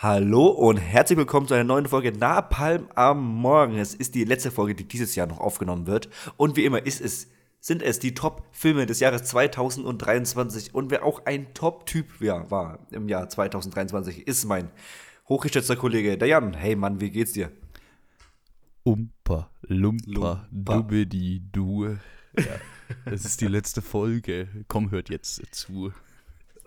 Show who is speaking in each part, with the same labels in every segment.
Speaker 1: Hallo und herzlich willkommen zu einer neuen Folge Napalm am Morgen. Es ist die letzte Folge, die dieses Jahr noch aufgenommen wird. Und wie immer ist es, sind es die Top-Filme des Jahres 2023. Und wer auch ein Top-Typ ja, war im Jahr 2023, ist mein hochgeschätzter Kollege, der Jan. Hey Mann, wie geht's dir?
Speaker 2: Umpa, Lumpa, Dubbedi, Du. Ja, es ist die letzte Folge. Komm, hört jetzt zu.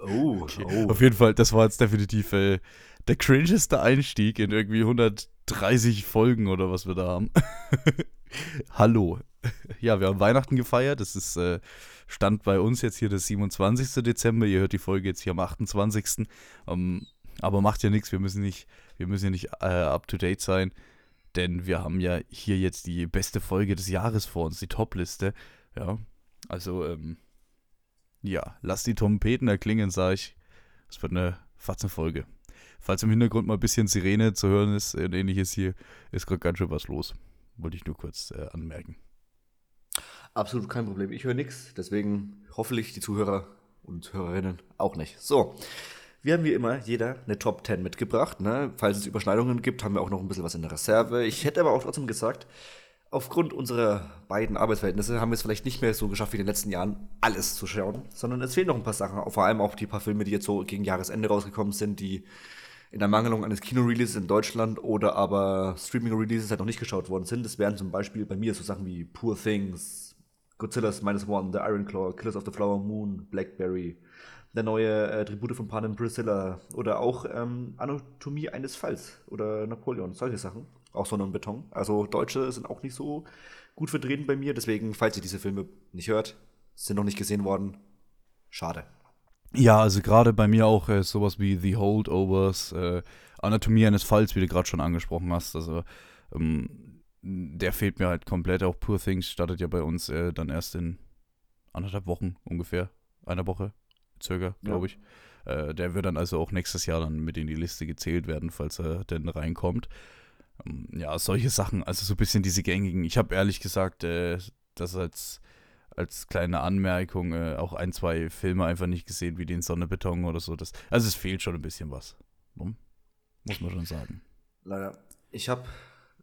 Speaker 1: Oh,
Speaker 2: Okay.
Speaker 1: oh.
Speaker 2: Auf jeden Fall, das war jetzt definitiv äh, der cringeste Einstieg in irgendwie 130 Folgen oder was wir da haben. Hallo. Ja, wir haben Weihnachten gefeiert. Das ist äh, Stand bei uns jetzt hier der 27. Dezember. Ihr hört die Folge jetzt hier am 28. Ähm, aber macht ja nichts. Wir müssen nicht, wir müssen ja nicht äh, up to date sein, denn wir haben ja hier jetzt die beste Folge des Jahres vor uns, die Top-Liste. Ja, also ähm, ja, lass die Trompeten erklingen, sag ich. Es wird eine Fatzenfolge. Falls im Hintergrund mal ein bisschen Sirene zu hören ist und ähnliches hier, ist gerade ganz schön was los. Wollte ich nur kurz äh, anmerken.
Speaker 1: Absolut kein Problem. Ich höre nichts, deswegen hoffentlich die Zuhörer und Hörerinnen auch nicht. So, wir haben wie immer jeder eine Top 10 mitgebracht. Ne? Falls es Überschneidungen gibt, haben wir auch noch ein bisschen was in der Reserve. Ich hätte aber auch trotzdem gesagt, aufgrund unserer beiden Arbeitsverhältnisse haben wir es vielleicht nicht mehr so geschafft wie in den letzten Jahren, alles zu schauen, sondern es fehlen noch ein paar Sachen. Vor allem auch die paar Filme, die jetzt so gegen Jahresende rausgekommen sind, die in der Mangelung eines Kino-Releases in Deutschland oder aber Streaming-Releases halt noch nicht geschaut worden sind. Das wären zum Beispiel bei mir so Sachen wie Poor Things, Godzilla's Minus One, The Iron Claw, Killers of the Flower Moon, Blackberry, der neue äh, Tribute von Pan Priscilla oder auch ähm, Anatomie eines Falls oder Napoleon, solche Sachen. Auch Sonne und Beton. Also Deutsche sind auch nicht so gut vertreten bei mir, deswegen, falls ihr diese Filme nicht hört, sind noch nicht gesehen worden, schade.
Speaker 2: Ja, also gerade bei mir auch äh, sowas wie The Holdovers, äh, Anatomie eines Falls, wie du gerade schon angesprochen hast. Also ähm, der fehlt mir halt komplett. Auch Poor Things startet ja bei uns äh, dann erst in anderthalb Wochen ungefähr, einer Woche circa, glaube ich. Äh, der wird dann also auch nächstes Jahr dann mit in die Liste gezählt werden, falls er denn reinkommt. Ähm, ja, solche Sachen, also so ein bisschen diese gängigen. Ich habe ehrlich gesagt, äh, das als als kleine Anmerkung äh, auch ein, zwei Filme einfach nicht gesehen, wie den Sonnebeton oder so. Das, also es fehlt schon ein bisschen was. Ne? Muss man schon sagen.
Speaker 1: Leider. Ich habe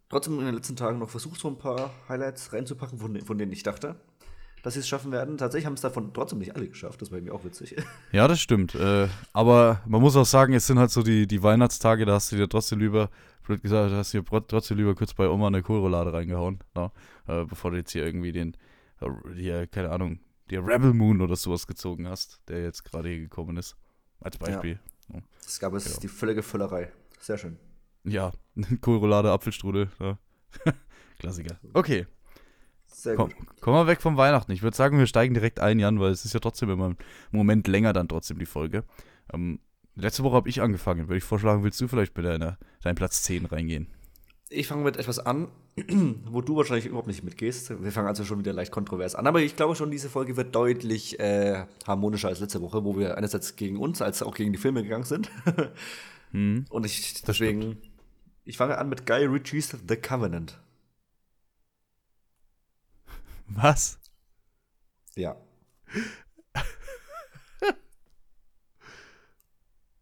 Speaker 1: trotzdem in den letzten Tagen noch versucht, so ein paar Highlights reinzupacken, von, von denen ich dachte, dass sie es schaffen werden. Tatsächlich haben es davon trotzdem nicht alle geschafft. Das war mir auch witzig.
Speaker 2: Ja, das stimmt. Äh, aber man muss auch sagen, es sind halt so die, die Weihnachtstage, da hast du dir trotzdem lieber, blöd gesagt, hast du dir trotzdem lieber kurz bei Oma eine Kohlroulade reingehauen, ne? äh, bevor du jetzt hier irgendwie den, hier, keine Ahnung, der Rebel Moon oder sowas gezogen hast, der jetzt gerade hier gekommen ist. Als Beispiel. Ja,
Speaker 1: Es gab es
Speaker 2: Genau.
Speaker 1: die völlige Völlerei. Sehr schön.
Speaker 2: ja Kohlroulade, Apfelstrudel. Ja. Klassiker. Okay.
Speaker 1: Sehr
Speaker 2: Komm,
Speaker 1: gut.
Speaker 2: kommen wir weg vom Weihnachten. Ich würde sagen, wir steigen direkt ein, Jan, weil es ist ja trotzdem immer im Moment länger dann trotzdem die Folge. Ähm, letzte Woche habe ich angefangen. Würde ich vorschlagen, willst du vielleicht mit deiner, deinem Platz 10 reingehen?
Speaker 1: Ich fange mit etwas an, wo du wahrscheinlich überhaupt nicht mitgehst. Wir fangen also schon wieder leicht kontrovers an. Aber ich glaube schon, diese Folge wird deutlich äh, harmonischer als letzte Woche, wo wir einerseits gegen uns als auch gegen die Filme gegangen sind.
Speaker 2: Hm?
Speaker 1: Und ich deswegen, ich fange an mit Guy Ritchie's The Covenant.
Speaker 2: Was?
Speaker 1: Ja.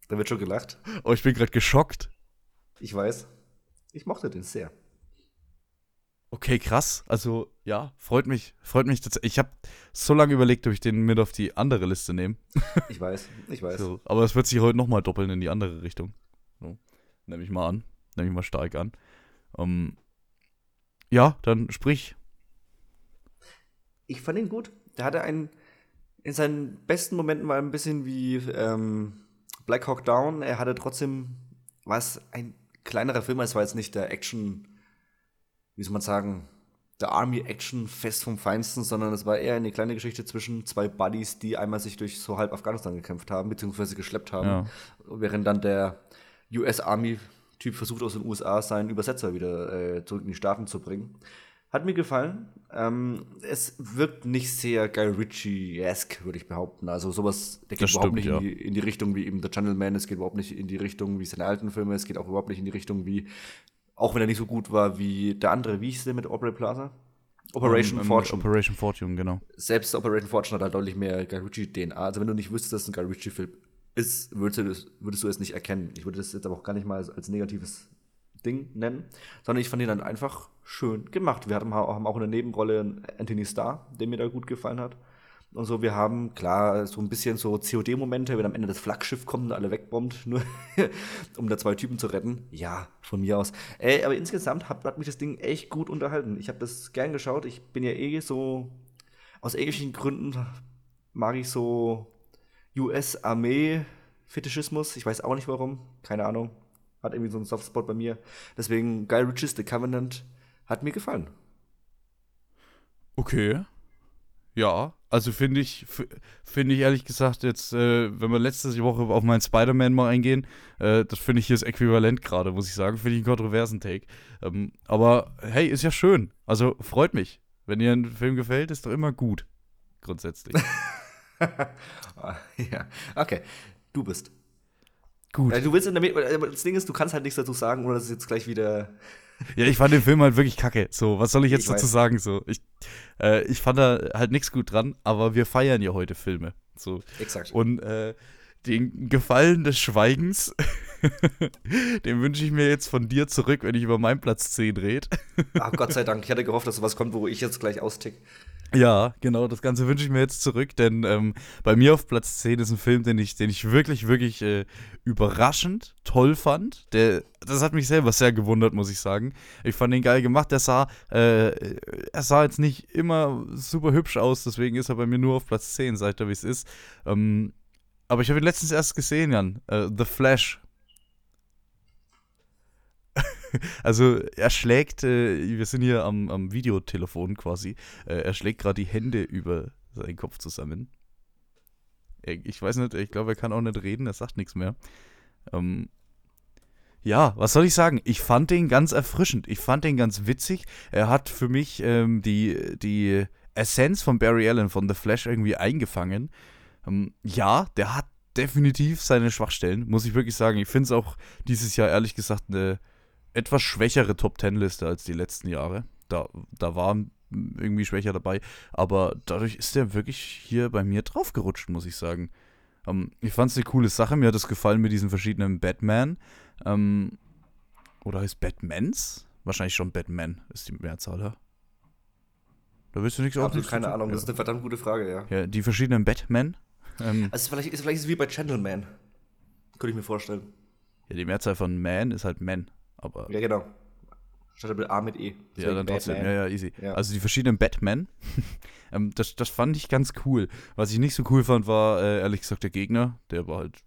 Speaker 1: da wird schon gelacht.
Speaker 2: Oh, ich bin gerade geschockt.
Speaker 1: Ich weiß. Ich mochte den sehr.
Speaker 2: Okay, krass. Also, ja, freut mich. Freut mich. tatsächlich. Ich habe so lange überlegt, ob ich den mit auf die andere Liste nehme.
Speaker 1: Ich weiß, ich weiß.
Speaker 2: So, aber es wird sich heute nochmal doppeln in die andere Richtung. So, nehme ich mal an. Nehme ich mal stark an. Ähm, ja, dann sprich.
Speaker 1: Ich fand ihn gut. Der hatte einen, in seinen besten Momenten war er ein bisschen wie ähm, Black Hawk Down. Er hatte trotzdem, war es ein kleinerer Film, es war jetzt nicht der Action, wie soll man sagen, der Army-Action-Fest vom Feinsten, sondern es war eher eine kleine Geschichte zwischen zwei Buddies, die einmal sich durch so halb Afghanistan gekämpft haben, beziehungsweise geschleppt haben,
Speaker 2: Ja.
Speaker 1: während dann der US Army-Typ versucht aus den USA seinen Übersetzer wieder äh, zurück in die Staaten zu bringen. Hat mir gefallen. Ähm, es wirkt nicht sehr Guy Ritchie-esque, würde ich behaupten. Also sowas, der geht
Speaker 2: Das
Speaker 1: überhaupt
Speaker 2: stimmt,
Speaker 1: nicht
Speaker 2: ja.
Speaker 1: in, die, in die Richtung wie eben The Gentleman, es geht überhaupt nicht in die Richtung wie seine alten Filme, es geht auch überhaupt nicht in die Richtung wie, auch wenn er nicht so gut war wie der andere, wie hieß der mit Aubrey Plaza? Operation
Speaker 2: Ähm, ähm,
Speaker 1: Fortune.
Speaker 2: Operation Fortune, genau.
Speaker 1: Selbst Operation Fortune hat halt deutlich mehr Guy Ritchie-DNA. Also wenn du nicht wüsstest, dass es ein Guy Ritchie-Film ist, würdest du, würdest du es nicht erkennen. Ich würde das jetzt aber auch gar nicht mal als, als negatives Ding nennen, sondern ich fand ihn dann einfach schön gemacht. Wir haben, auch eine Nebenrolle Anthony Starr, der mir da gut gefallen hat. Und so, wir haben klar so ein bisschen so COD-Momente, wenn am Ende das Flaggschiff kommt und alle wegbombt, nur um da zwei Typen zu retten. Ja, von mir aus. Ey, aber insgesamt hat, hat mich das Ding echt gut unterhalten. Ich habe das gern geschaut. Ich bin ja eh so, aus irgendwelchen Gründen mag ich so US-Armee-Fetischismus. Ich weiß auch nicht warum. Keine Ahnung. Hat irgendwie so einen Softspot bei mir. Deswegen Guy Ritchie's The Covenant hat mir gefallen.
Speaker 2: Okay. Ja, also finde ich, finde ich ehrlich gesagt jetzt, äh, wenn wir letzte Woche auf meinen Spider-Man mal eingehen, äh, das finde ich hier das Äquivalent gerade, muss ich sagen. Finde ich einen kontroversen Take. Ähm, aber hey, ist ja schön. Also freut mich. Wenn dir ein Film gefällt, ist doch immer gut. Grundsätzlich.
Speaker 1: ja, okay. Du bist. Gut. Ja, du willst in der das Ding ist, du kannst halt nichts dazu sagen, oder das ist jetzt gleich wieder
Speaker 2: ja, ich fand den Film halt wirklich kacke. So, was soll ich jetzt ich dazu weiß. sagen? So, ich, äh, ich fand da halt nichts gut dran, aber wir feiern ja heute Filme. So.
Speaker 1: Exakt.
Speaker 2: Und äh, den Gefallen des Schweigens, den wünsche ich mir jetzt von dir zurück, wenn ich über meinen Platz 10 rede.
Speaker 1: Ach Gott sei Dank, ich hatte gehofft, dass sowas kommt, wo ich jetzt gleich austick.
Speaker 2: Ja, genau, das Ganze wünsche ich mir jetzt zurück, denn ähm, bei mir auf Platz 10 ist ein Film, den ich, den ich wirklich, wirklich äh, überraschend toll fand. Der, das hat mich selber sehr gewundert, muss ich sagen. Ich fand ihn geil gemacht. Der sah, äh, er sah jetzt nicht immer super hübsch aus, deswegen ist er bei mir nur auf Platz 10, seit er wie es ist. Ähm, aber ich habe ihn letztens erst gesehen, Jan. Äh, The Flash also er schlägt, äh, wir sind hier am, am Videotelefon quasi, äh, er schlägt gerade die Hände über seinen Kopf zusammen. Ich weiß nicht, ich glaube, er kann auch nicht reden, er sagt nichts mehr. Ähm, ja, was soll ich sagen? Ich fand den ganz erfrischend. Ich fand den ganz witzig. Er hat für mich ähm, die, die Essenz von Barry Allen von The Flash irgendwie eingefangen. Ähm, ja, der hat definitiv seine Schwachstellen, muss ich wirklich sagen. Ich finde es auch dieses Jahr ehrlich gesagt eine etwas schwächere Top Ten Liste als die letzten Jahre. Da, da war irgendwie schwächer dabei. Aber dadurch ist der wirklich hier bei mir draufgerutscht, muss ich sagen. Ähm, ich fand es eine coole Sache. Mir hat es gefallen mit diesen verschiedenen Batman. Ähm, oder heißt Batmans? Wahrscheinlich schon Batman ist die Mehrzahl, ja?
Speaker 1: Da willst du nichts Absolut keine Ahnung, das ist eine verdammt gute Frage, ja.
Speaker 2: Ja, die verschiedenen Batman.
Speaker 1: Ähm, also vielleicht ist, vielleicht ist es wie bei Gentleman. Könnte ich mir vorstellen.
Speaker 2: Ja, die Mehrzahl von Man ist halt Man. Aber
Speaker 1: ja, genau. Statt mit A mit E.
Speaker 2: ja, dann trotzdem. Ja, ja, easy. Ja. Also die verschiedenen Batman, ähm, das, das fand ich ganz cool. Was ich nicht so cool fand, war äh, ehrlich gesagt der Gegner. Der war halt,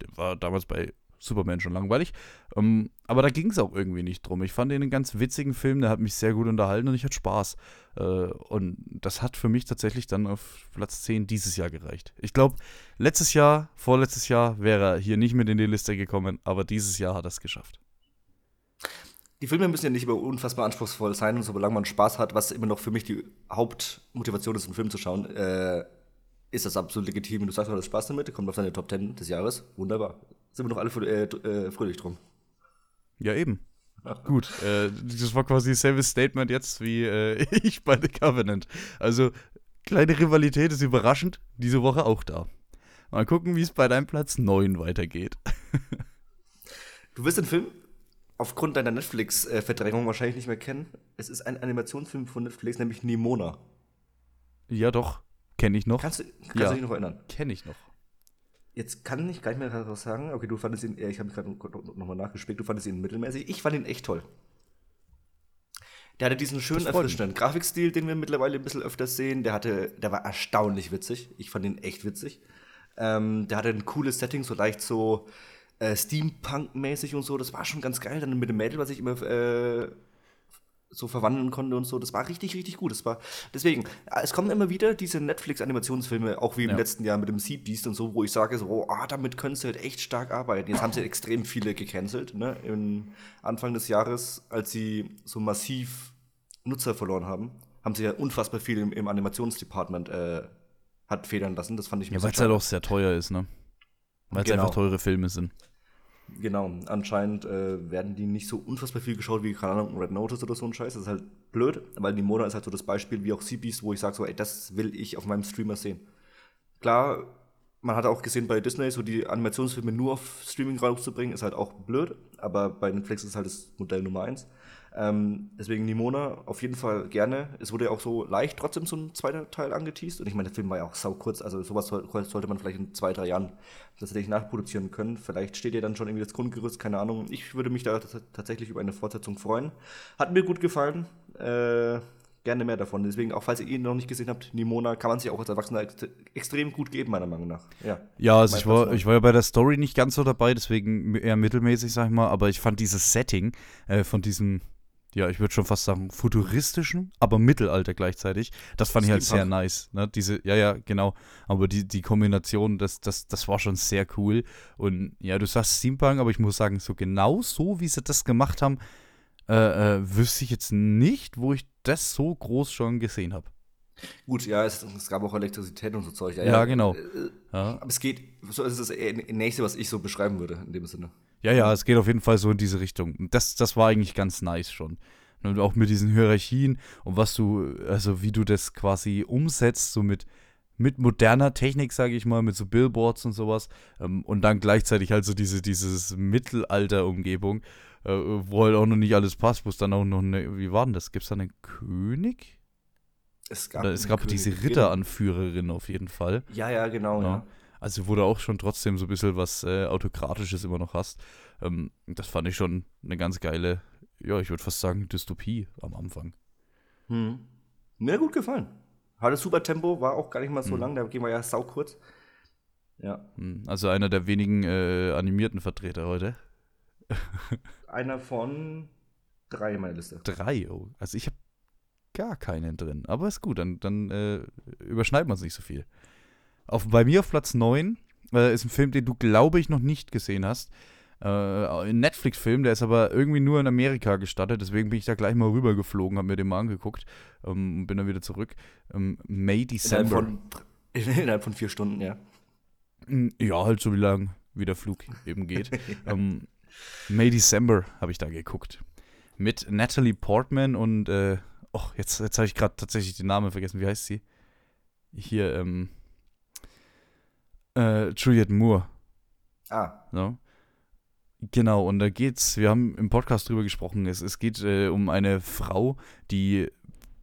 Speaker 2: der war damals bei Superman schon langweilig. Um, ähm, aber da ging es auch irgendwie nicht drum. Ich fand ihn einen ganz witzigen Film, der hat mich sehr gut unterhalten und ich hatte Spaß. Uh, und das hat für mich tatsächlich dann auf Platz 10 dieses Jahr gereicht. Ich glaube, letztes Jahr, vorletztes Jahr wäre er hier nicht mit in die Liste gekommen, aber dieses Jahr hat er es geschafft
Speaker 1: die Filme müssen ja nicht immer unfassbar anspruchsvoll sein, solange man Spaß hat, was immer noch für mich die Hauptmotivation ist, einen Film zu schauen, äh, ist das absolut legitim. Wenn du sagst, du hast Spaß damit, kommt auf deine Top 10 des Jahres, wunderbar. Sind wir doch alle äh, äh, fröhlich drum.
Speaker 2: Ja, eben. Gut, äh, das war quasi dasselbe Statement jetzt wie äh, ich bei The Covenant. Also, kleine Rivalität ist überraschend, diese Woche auch da. Mal gucken, wie es bei deinem Platz 9 weitergeht.
Speaker 1: du wirst den Film aufgrund deiner Netflix-Verdrängung wahrscheinlich nicht mehr kennen. Es ist ein Animationsfilm von Netflix, nämlich Nimona.
Speaker 2: Ja, doch. Kenne ich noch.
Speaker 1: Kannst, du, kannst
Speaker 2: ja.
Speaker 1: du dich noch erinnern?
Speaker 2: Kenne ich noch.
Speaker 1: Jetzt kann ich gar nicht mehr daraus sagen. Okay, du fandest ihn, ich habe mich gerade nochmal nachgespickt, du fandest ihn mittelmäßig. Ich fand ihn echt toll. Der hatte diesen schönen, erfrischenden Grafikstil, den wir mittlerweile ein bisschen öfter sehen. Der hatte, der war erstaunlich witzig. Ich fand ihn echt witzig. Ähm, der hatte ein cooles Setting, so leicht so, äh, Steampunk-mäßig und so. Das war schon ganz geil. Dann mit dem Mädel, was ich immer äh, so verwandeln konnte und so. Das war richtig, richtig gut. Das war deswegen. Es kommen immer wieder diese Netflix-Animationsfilme, auch wie im ja. letzten Jahr mit dem Sea Beast und so, wo ich sage so, oh, ah, damit können sie halt echt stark arbeiten. Jetzt haben sie extrem viele gecancelt, ne? Im Anfang des Jahres, als sie so massiv Nutzer verloren haben, haben sie ja unfassbar viel im, im Animationsdepartment äh, hat federn lassen. Das fand ich
Speaker 2: Ja, weil es halt auch sehr teuer ist, ne? Weil es genau. einfach teure Filme sind.
Speaker 1: Genau, anscheinend äh, werden die nicht so unfassbar viel geschaut wie, keine Ahnung, Red Notice oder so ein Scheiß. Das ist halt blöd, weil die Mona ist halt so das Beispiel wie auch CBs, wo ich sage so, ey, das will ich auf meinem Streamer sehen. Klar, man hat auch gesehen bei Disney, so die Animationsfilme nur auf Streaming rauszubringen, ist halt auch blöd, aber bei Netflix ist halt das Modell Nummer eins. Ähm, deswegen Nimona auf jeden Fall gerne. Es wurde ja auch so leicht trotzdem so ein zweiter Teil angeteased. Und ich meine, der Film war ja auch sau kurz, also sowas sollte man vielleicht in zwei, drei Jahren tatsächlich nachproduzieren können. Vielleicht steht ja dann schon irgendwie das Grundgerüst, keine Ahnung. Ich würde mich da tatsächlich über eine Fortsetzung freuen. Hat mir gut gefallen. Äh, gerne mehr davon. Deswegen, auch falls ihr ihn noch nicht gesehen habt, Nimona kann man sich auch als Erwachsener ex extrem gut geben, meiner Meinung nach. Ja,
Speaker 2: ja also ich war, ich war ja bei der Story nicht ganz so dabei, deswegen eher mittelmäßig, sag ich mal, aber ich fand dieses Setting äh, von diesem, ja, ich würde schon fast sagen, futuristischen, aber Mittelalter gleichzeitig, das fand ich halt sehr nice. Ne? Diese, ja, ja, genau. Aber die, die Kombination, das, das, das war schon sehr cool. Und ja, du sagst Steampunk, aber ich muss sagen, so genau so, wie sie das gemacht haben, äh, äh, wüsste ich jetzt nicht, wo ich das so groß schon gesehen habe.
Speaker 1: Gut, ja, es, es, gab auch Elektrizität und so Zeug.
Speaker 2: Ja, ja genau. Äh,
Speaker 1: ja. Aber es geht, so ist das nächste, was ich so beschreiben würde, in dem Sinne.
Speaker 2: Ja, ja, es geht auf jeden Fall so in diese Richtung. Das, das war eigentlich ganz nice schon. Und auch mit diesen Hierarchien und was du, also wie du das quasi umsetzt, so mit, mit moderner Technik, sage ich mal, mit so Billboards und sowas. Ähm, und dann gleichzeitig halt so diese dieses Mittelalter-Umgebung äh, wo halt auch noch nicht alles passt, wo es dann auch noch eine, wie war denn das? Gibt es da einen König?
Speaker 1: Es gab,
Speaker 2: es gab diese genau. Ritteranführerin auf jeden Fall.
Speaker 1: Ja, ja, genau, ja. ja.
Speaker 2: Also wo du auch schon trotzdem so ein bisschen was äh, Autokratisches immer noch hast. Ähm, das fand ich schon eine ganz geile, ja, ich würde fast sagen, Dystopie am Anfang.
Speaker 1: Hm. Mir gut gefallen. Hatte super Tempo, war auch gar nicht mal so hm. lang, da gehen wir ja sau kurz. Ja.
Speaker 2: Hm. Also einer der wenigen äh, animierten Vertreter heute.
Speaker 1: einer von drei in meiner Liste.
Speaker 2: Drei, oh. Also ich habe gar keinen drin. Aber ist gut, dann, dann äh, überschneiden wir uns nicht so viel. Auf, bei mir auf Platz 9 äh, ist ein Film, den du, glaube ich, noch nicht gesehen hast. Äh, ein Netflix-Film, der ist aber irgendwie nur in Amerika gestattet, deswegen bin ich da gleich mal rübergeflogen, habe mir den mal angeguckt ähm, und bin dann wieder zurück. Ähm, May December.
Speaker 1: Innerhalb von, innerhalb von vier Stunden, ja.
Speaker 2: Hm, ja, halt so wie lang wie der Flug eben geht. ähm, May December habe ich da geguckt. Mit Natalie Portman und, äh, oh, jetzt, jetzt habe ich gerade tatsächlich den Namen vergessen. Wie heißt sie? Hier, ähm, äh, Juliette Moore.
Speaker 1: Ah.
Speaker 2: No? Genau, und da geht's, wir haben im Podcast drüber gesprochen, es, es geht äh, um eine Frau, die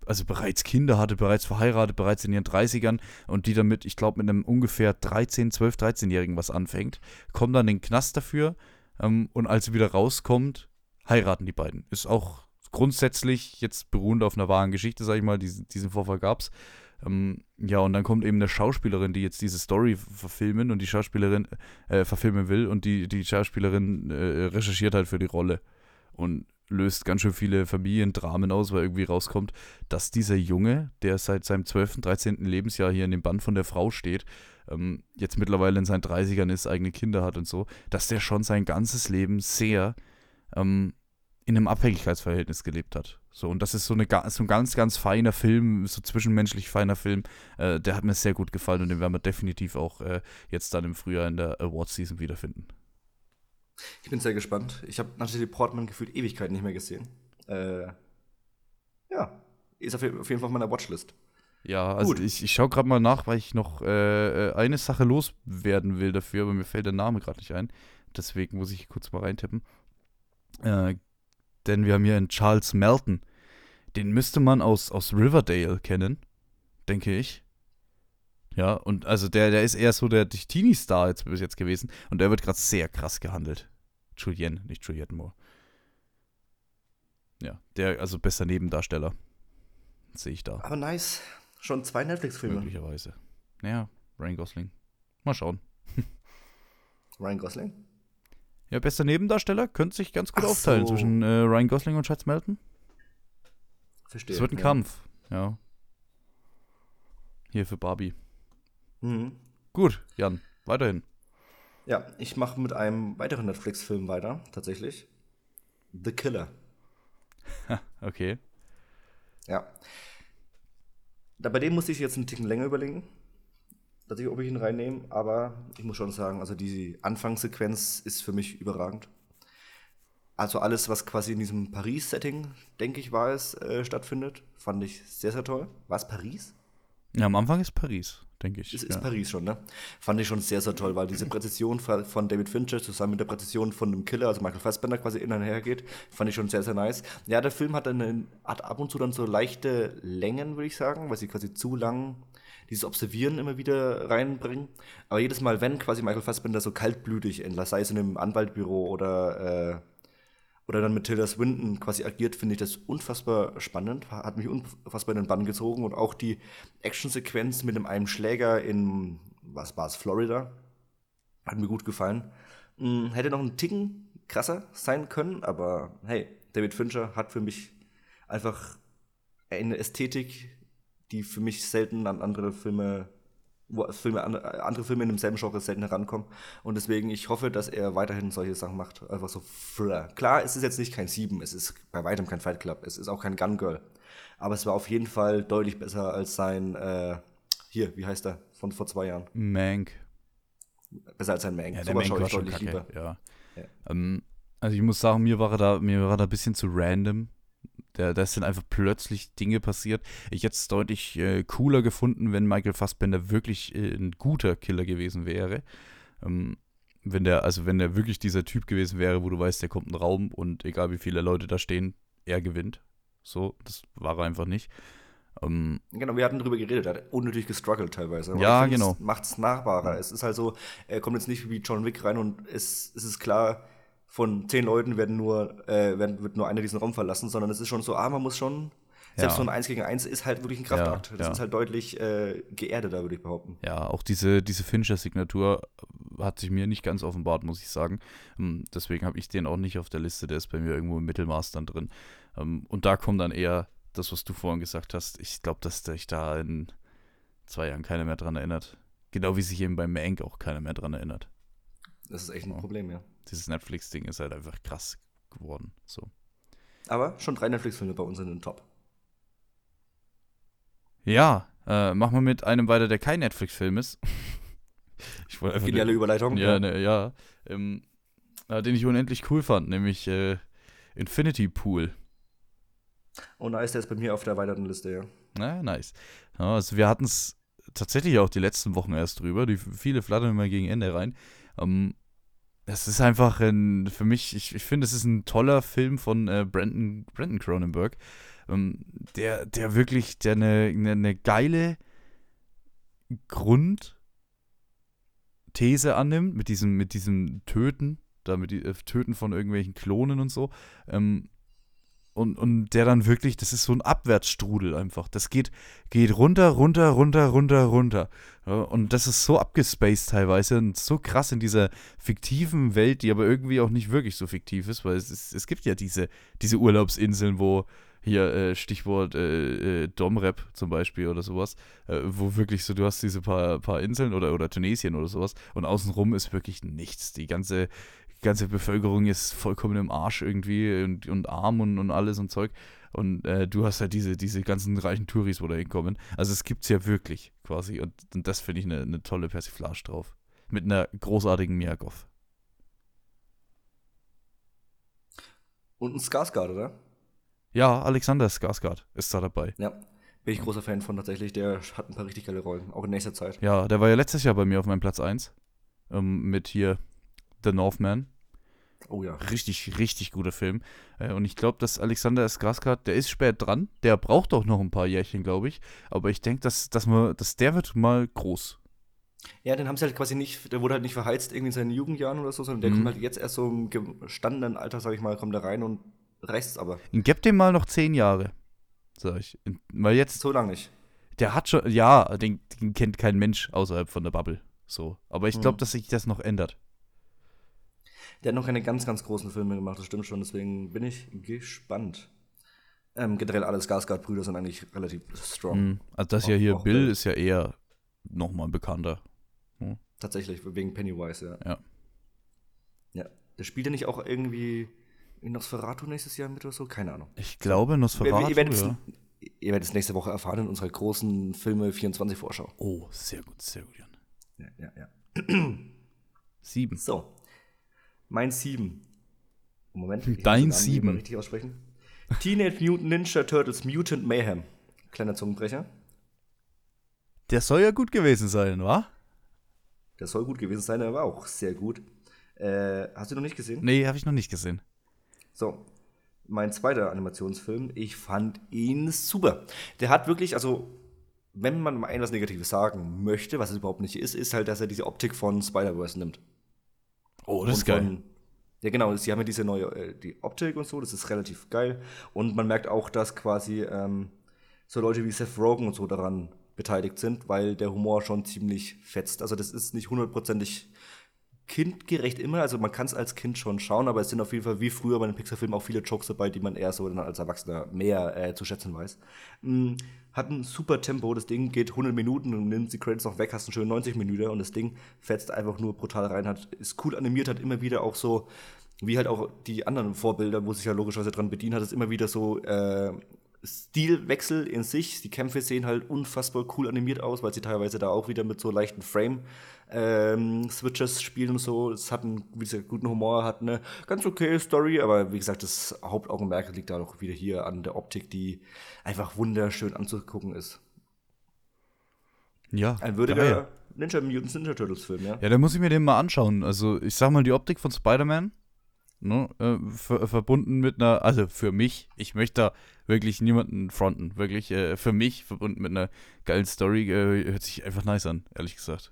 Speaker 2: also bereits Kinder hatte, bereits verheiratet, bereits in ihren 30ern und die damit, ich glaube, mit einem ungefähr 13, 12, 13-Jährigen was anfängt, kommt dann in den Knast dafür, ähm, und als sie wieder rauskommt, heiraten die beiden. Ist auch grundsätzlich jetzt beruhend auf einer wahren Geschichte, sag ich mal, diesen, diesen Vorfall gab's. Ähm, ja, und dann kommt eben eine Schauspielerin, die jetzt diese Story verfilmen und die Schauspielerin äh, verfilmen will und die, die Schauspielerin äh, recherchiert halt für die Rolle und löst ganz schön viele Familiendramen aus, weil irgendwie rauskommt, dass dieser Junge, der seit seinem 12., 13. Lebensjahr hier in dem Band von der Frau steht, ähm, jetzt mittlerweile in seinen 30ern ist, eigene Kinder hat und so, dass der schon sein ganzes Leben sehr ähm, in einem Abhängigkeitsverhältnis gelebt hat. So, und das ist so, eine, so ein ganz, ganz feiner Film, so zwischenmenschlich feiner Film. Äh, der hat mir sehr gut gefallen und den werden wir definitiv auch äh, jetzt dann im Frühjahr in der Awards-Season wiederfinden.
Speaker 1: Ich bin sehr gespannt. Ich habe natürlich Portman gefühlt Ewigkeiten nicht mehr gesehen. Äh, ja, ist auf jeden Fall auf meiner Watchlist.
Speaker 2: Ja, also Gut. ich, ich schaue gerade mal nach, weil ich noch äh, äh, eine Sache loswerden will dafür, aber mir fällt der Name gerade nicht ein. Deswegen muss ich kurz mal reintippen. Äh, denn wir haben hier einen Charles Melton. Den müsste man aus, aus Riverdale kennen, denke ich. Ja, und also der, der ist eher so der Teenie-Star jetzt bis jetzt gewesen. Und der wird gerade sehr krass gehandelt. Julien, nicht Juliette Moore. Ja, der, also bester Nebendarsteller. Sehe ich da.
Speaker 1: Aber nice. Schon zwei Netflix-Filme.
Speaker 2: Möglicherweise. Ja, Ryan Gosling. Mal schauen.
Speaker 1: Ryan Gosling?
Speaker 2: Ja, bester Nebendarsteller könnte sich ganz gut Ach aufteilen so. zwischen äh, Ryan Gosling und Schatz Melton.
Speaker 1: Verstehe.
Speaker 2: Es wird ein ja. Kampf, ja. Hier für Barbie.
Speaker 1: Mhm.
Speaker 2: Gut, Jan, weiterhin.
Speaker 1: Ja, ich mache mit einem weiteren Netflix-Film weiter, tatsächlich. The Killer.
Speaker 2: okay.
Speaker 1: Ja. Da, bei dem musste ich jetzt einen Ticken länger überlegen, dass ich, ob ich ihn reinnehme, aber ich muss schon sagen, also die Anfangssequenz ist für mich überragend. Also alles, was quasi in diesem Paris-Setting, denke ich, war es, äh, stattfindet, fand ich sehr, sehr toll. War es Paris?
Speaker 2: Ja, am Anfang ist Paris. denke ich.
Speaker 1: Es ist
Speaker 2: ja.
Speaker 1: Paris schon, ne? Fand ich schon sehr, sehr toll, weil diese Präzision von David Fincher zusammen mit der Präzision von dem Killer, also Michael Fassbender quasi in und her geht, fand ich schon sehr, sehr nice. Ja, der Film hat, eine, hat ab und zu dann so leichte Längen, würde ich sagen, weil sie quasi zu lang dieses Observieren immer wieder reinbringen. Aber jedes Mal, wenn quasi Michael Fassbender so kaltblütig, in, sei es in einem Anwaltbüro oder äh, oder dann mit Tilda Swinton quasi agiert, finde ich das unfassbar spannend, hat mich unfassbar in den Bann gezogen und auch die Actionsequenz mit dem einen Schläger in, was war es, Florida, hat mir gut gefallen. Hm, hätte noch ein Ticken krasser sein können, aber hey, David Fincher hat für mich einfach eine Ästhetik, die für mich selten an andere Filme wo Filme, andere Filme in demselben Genre selten herankommen. Und deswegen, ich hoffe, dass er weiterhin solche Sachen macht. Einfach so Thriller. Klar, es ist jetzt nicht kein Sieben, es ist bei weitem kein Fight Club, es ist auch kein Gun Girl. Aber es war auf jeden Fall deutlich besser als sein, äh, hier, wie heißt er, von vor zwei Jahren?
Speaker 2: Mank.
Speaker 1: Besser als sein Mank.
Speaker 2: Ja, der Mank war schon kacke, lieber. Ja. ja. Ähm, also ich muss sagen, mir war er da, mir war er da ein bisschen zu random. Da, da sind einfach plötzlich Dinge passiert. Ich hätte es deutlich äh, cooler gefunden, wenn Michael Fassbender wirklich äh, ein guter Killer gewesen wäre. Ähm, wenn der, also wenn der wirklich dieser Typ gewesen wäre, wo du weißt, der kommt in den Raum und egal wie viele Leute da stehen, er gewinnt. So, das war er einfach nicht.
Speaker 1: Ähm, genau, wir hatten darüber geredet, er hat unnötig gestruggelt teilweise.
Speaker 2: Aber ja, genau.
Speaker 1: Macht es nachbarer. Es ist halt so, er kommt jetzt nicht wie John Wick rein und es, es ist klar, von zehn Leuten werden nur, äh, werden, wird nur einer diesen Raum verlassen, sondern es ist schon so, ah, man muss schon, selbst ja. so ein 1 gegen 1 ist halt wirklich ein Kraftakt. Ja, das ja. ist halt deutlich äh, geerdeter, würde ich behaupten.
Speaker 2: Ja, auch diese, diese Fincher-Signatur hat sich mir nicht ganz offenbart, muss ich sagen. Um, deswegen habe ich den auch nicht auf der Liste, der ist bei mir irgendwo im Mittelmaß dann drin. Um, und da kommt dann eher das, was du vorhin gesagt hast. Ich glaube, dass sich da in zwei Jahren keiner mehr dran erinnert. Genau wie sich eben bei Mank auch keiner mehr dran erinnert.
Speaker 1: Das ist echt ein Problem, ja
Speaker 2: dieses Netflix-Ding ist halt einfach krass geworden. So.
Speaker 1: Aber schon drei Netflix-Filme bei uns in den Top.
Speaker 2: Ja, äh, machen wir mit einem weiter, der kein Netflix-Film ist.
Speaker 1: ich Geniale Überleitung.
Speaker 2: Ja, ne, ja. Ähm, äh, den ich unendlich cool fand, nämlich äh, Infinity Pool.
Speaker 1: Oh, nice, der ist bei mir auf der erweiterten Liste, ja.
Speaker 2: Na, nice. Ja, also wir hatten es tatsächlich auch die letzten Wochen erst drüber. Die viele flattern immer gegen Ende rein. Ähm, das ist einfach ein, für mich, ich, ich finde, es ist ein toller Film von äh, Brandon, Brandon Cronenberg, ähm, der, der wirklich, der eine, eine, eine geile Grundthese annimmt, mit diesem, mit diesem Töten, da mit die, äh, Töten von irgendwelchen Klonen und so. Ähm, und, und der dann wirklich, das ist so ein Abwärtsstrudel einfach. Das geht, geht runter, runter, runter, runter, runter. Und das ist so abgespaced teilweise und so krass in dieser fiktiven Welt, die aber irgendwie auch nicht wirklich so fiktiv ist, weil es, ist, es gibt ja diese, diese Urlaubsinseln, wo hier äh, Stichwort äh, äh, Domrep zum Beispiel oder sowas, äh, wo wirklich so, du hast diese paar, paar Inseln oder, oder Tunesien oder sowas und außenrum ist wirklich nichts. Die ganze die ganze Bevölkerung ist vollkommen im Arsch irgendwie und, und arm und, und alles und Zeug. Und äh, du hast halt diese, diese ganzen reichen Touris, wo da hinkommen. Also es gibt es ja wirklich quasi. Und, und das finde ich eine ne tolle Persiflage drauf. Mit einer großartigen Miagoff.
Speaker 1: Und ein Skarsgård, oder?
Speaker 2: Ja, Alexander Skarsgård ist da dabei.
Speaker 1: Ja, bin ich großer Fan von tatsächlich. Der hat ein paar richtig geile Rollen, auch in nächster Zeit.
Speaker 2: Ja, der war ja letztes Jahr bei mir auf meinem Platz 1. Ähm, mit hier The Northman.
Speaker 1: Oh ja.
Speaker 2: Richtig, richtig guter Film. Äh, und ich glaube, dass Alexander Skarsgård, der ist spät dran. Der braucht auch noch ein paar Jährchen, glaube ich. Aber ich denke, dass, dass, dass der wird mal groß.
Speaker 1: Ja, den haben sie halt quasi nicht, der wurde halt nicht verheizt irgendwie in seinen Jugendjahren oder so, sondern der mhm. kommt halt jetzt erst so im gestandenen Alter, sag ich mal, kommt da rein und reißt es aber.
Speaker 2: Gib dem mal noch zehn Jahre, sag ich. Weil jetzt.
Speaker 1: So lange nicht.
Speaker 2: Der hat schon, ja, den, den, kennt kein Mensch außerhalb von der Bubble. So. Aber ich glaube, mhm. dass sich das noch ändert.
Speaker 1: Der hat noch keine ganz, ganz großen Filme gemacht, das stimmt schon, deswegen bin ich gespannt. Ähm, generell alle Skarsgård-Brüder sind eigentlich relativ strong.
Speaker 2: Mhm. Also das auch, ja hier, Bill ist ja eher nochmal bekannter.
Speaker 1: Hm. Tatsächlich, wegen Pennywise, ja.
Speaker 2: Ja.
Speaker 1: Ja. Der spielt ja nicht auch irgendwie in Nosferatu nächstes Jahr mit oder so? Keine Ahnung.
Speaker 2: Ich glaube Nosferatu, ihr, werdet
Speaker 1: ja. ihr werdet es nächste Woche erfahren in unserer großen Filme 24-Vorschau.
Speaker 2: Oh, sehr gut, sehr gut, Jan.
Speaker 1: Ja, ja, ja.
Speaker 2: Sieben.
Speaker 1: So, mein 7. Moment.
Speaker 2: Dein 7.
Speaker 1: richtig aussprechen. Teenage Mutant Ninja Turtles Mutant Mayhem. Kleiner Zungenbrecher.
Speaker 2: der soll ja gut gewesen sein, wa?
Speaker 1: Der soll gut gewesen sein, er war auch sehr gut. Äh, hast du noch nicht gesehen?
Speaker 2: Nee, habe ich noch nicht gesehen.
Speaker 1: So, mein zweiter Animationsfilm, ich fand ihn super. Der hat wirklich, also, wenn man mal etwas Negatives sagen möchte, was es überhaupt nicht ist, ist halt, dass er diese Optik von Spider-Verse nimmt.
Speaker 2: Oh, das
Speaker 1: Und
Speaker 2: ist geil.
Speaker 1: Von, ja, genau, sie haben ja diese neue äh, die Optik und so, das ist relativ geil. Und man merkt auch, dass quasi ähm, so Leute wie Seth Rogen und so daran beteiligt sind, weil der Humor schon ziemlich fetzt. Also, das ist nicht hundertprozentig kindgerecht immer. Also, man kann es als Kind schon schauen, aber es sind auf jeden Fall wie früher bei den Pixar-Filmen auch viele Jokes dabei, die man eher so dann als Erwachsener mehr äh, zu schätzen weiß. Mm, hat ein super Tempo, das Ding geht 100 Minuten und nimmt die Credits noch weg, hast einen schönen 90 Minuten und das Ding fetzt einfach nur brutal rein, hat, ist cool animiert, hat immer wieder auch so, wie halt auch die anderen Vorbilder, wo sich ja logischerweise dran bedient hat, ist immer wieder so äh, Stilwechsel in sich. Die Kämpfe sehen halt unfassbar cool animiert aus, weil sie teilweise da auch wieder mit so leichten Frame-Switches spielen und so. Es hat einen, wie gesagt, guten Humor, hat eine ganz okay Story, aber wie gesagt, das Hauptaugenmerk liegt da doch wieder hier an der Optik, die einfach wunderschön anzugucken ist.
Speaker 2: Ja,
Speaker 1: Ein würdiger
Speaker 2: geil.
Speaker 1: Ninja Mutants Ninja Turtles Film, ja.
Speaker 2: Ja, dann muss ich mir den mal anschauen. Also, ich sag mal, die Optik von Spider-Man, ne, äh, ver verbunden mit einer, also für mich, ich möchte da wirklich niemanden fronten, wirklich, äh, für mich verbunden mit einer geilen Story, äh, hört sich einfach nice an, ehrlich gesagt.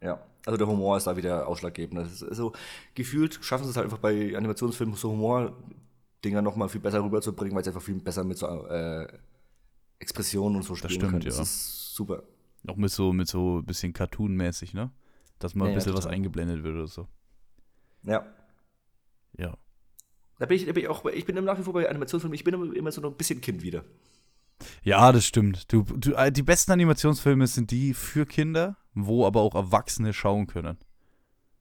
Speaker 1: Ja, also der Humor ist da wieder ausschlaggebend. Das ist so gefühlt schaffen sie es halt einfach bei Animationsfilmen so Humor-Dinger nochmal viel besser rüberzubringen, weil sie einfach viel besser mit so äh, Expressionen und so spielen
Speaker 2: stimmt,
Speaker 1: können.
Speaker 2: ja.
Speaker 1: Das ist super.
Speaker 2: Auch mit so, mit so ein bisschen Cartoon-mäßig, ne? Dass mal
Speaker 1: Ja,
Speaker 2: ein
Speaker 1: ja,
Speaker 2: bisschen was
Speaker 1: total.
Speaker 2: eingeblendet wird oder so.
Speaker 1: Ja.
Speaker 2: Ja.
Speaker 1: Da bin ich, da bin ich auch, ich bin nach wie vor bei Animationsfilmen, ich bin immer, so noch ein bisschen Kind wieder.
Speaker 2: Ja, das stimmt. Du, du, äh, die besten Animationsfilme sind die für Kinder, wo aber auch Erwachsene schauen können.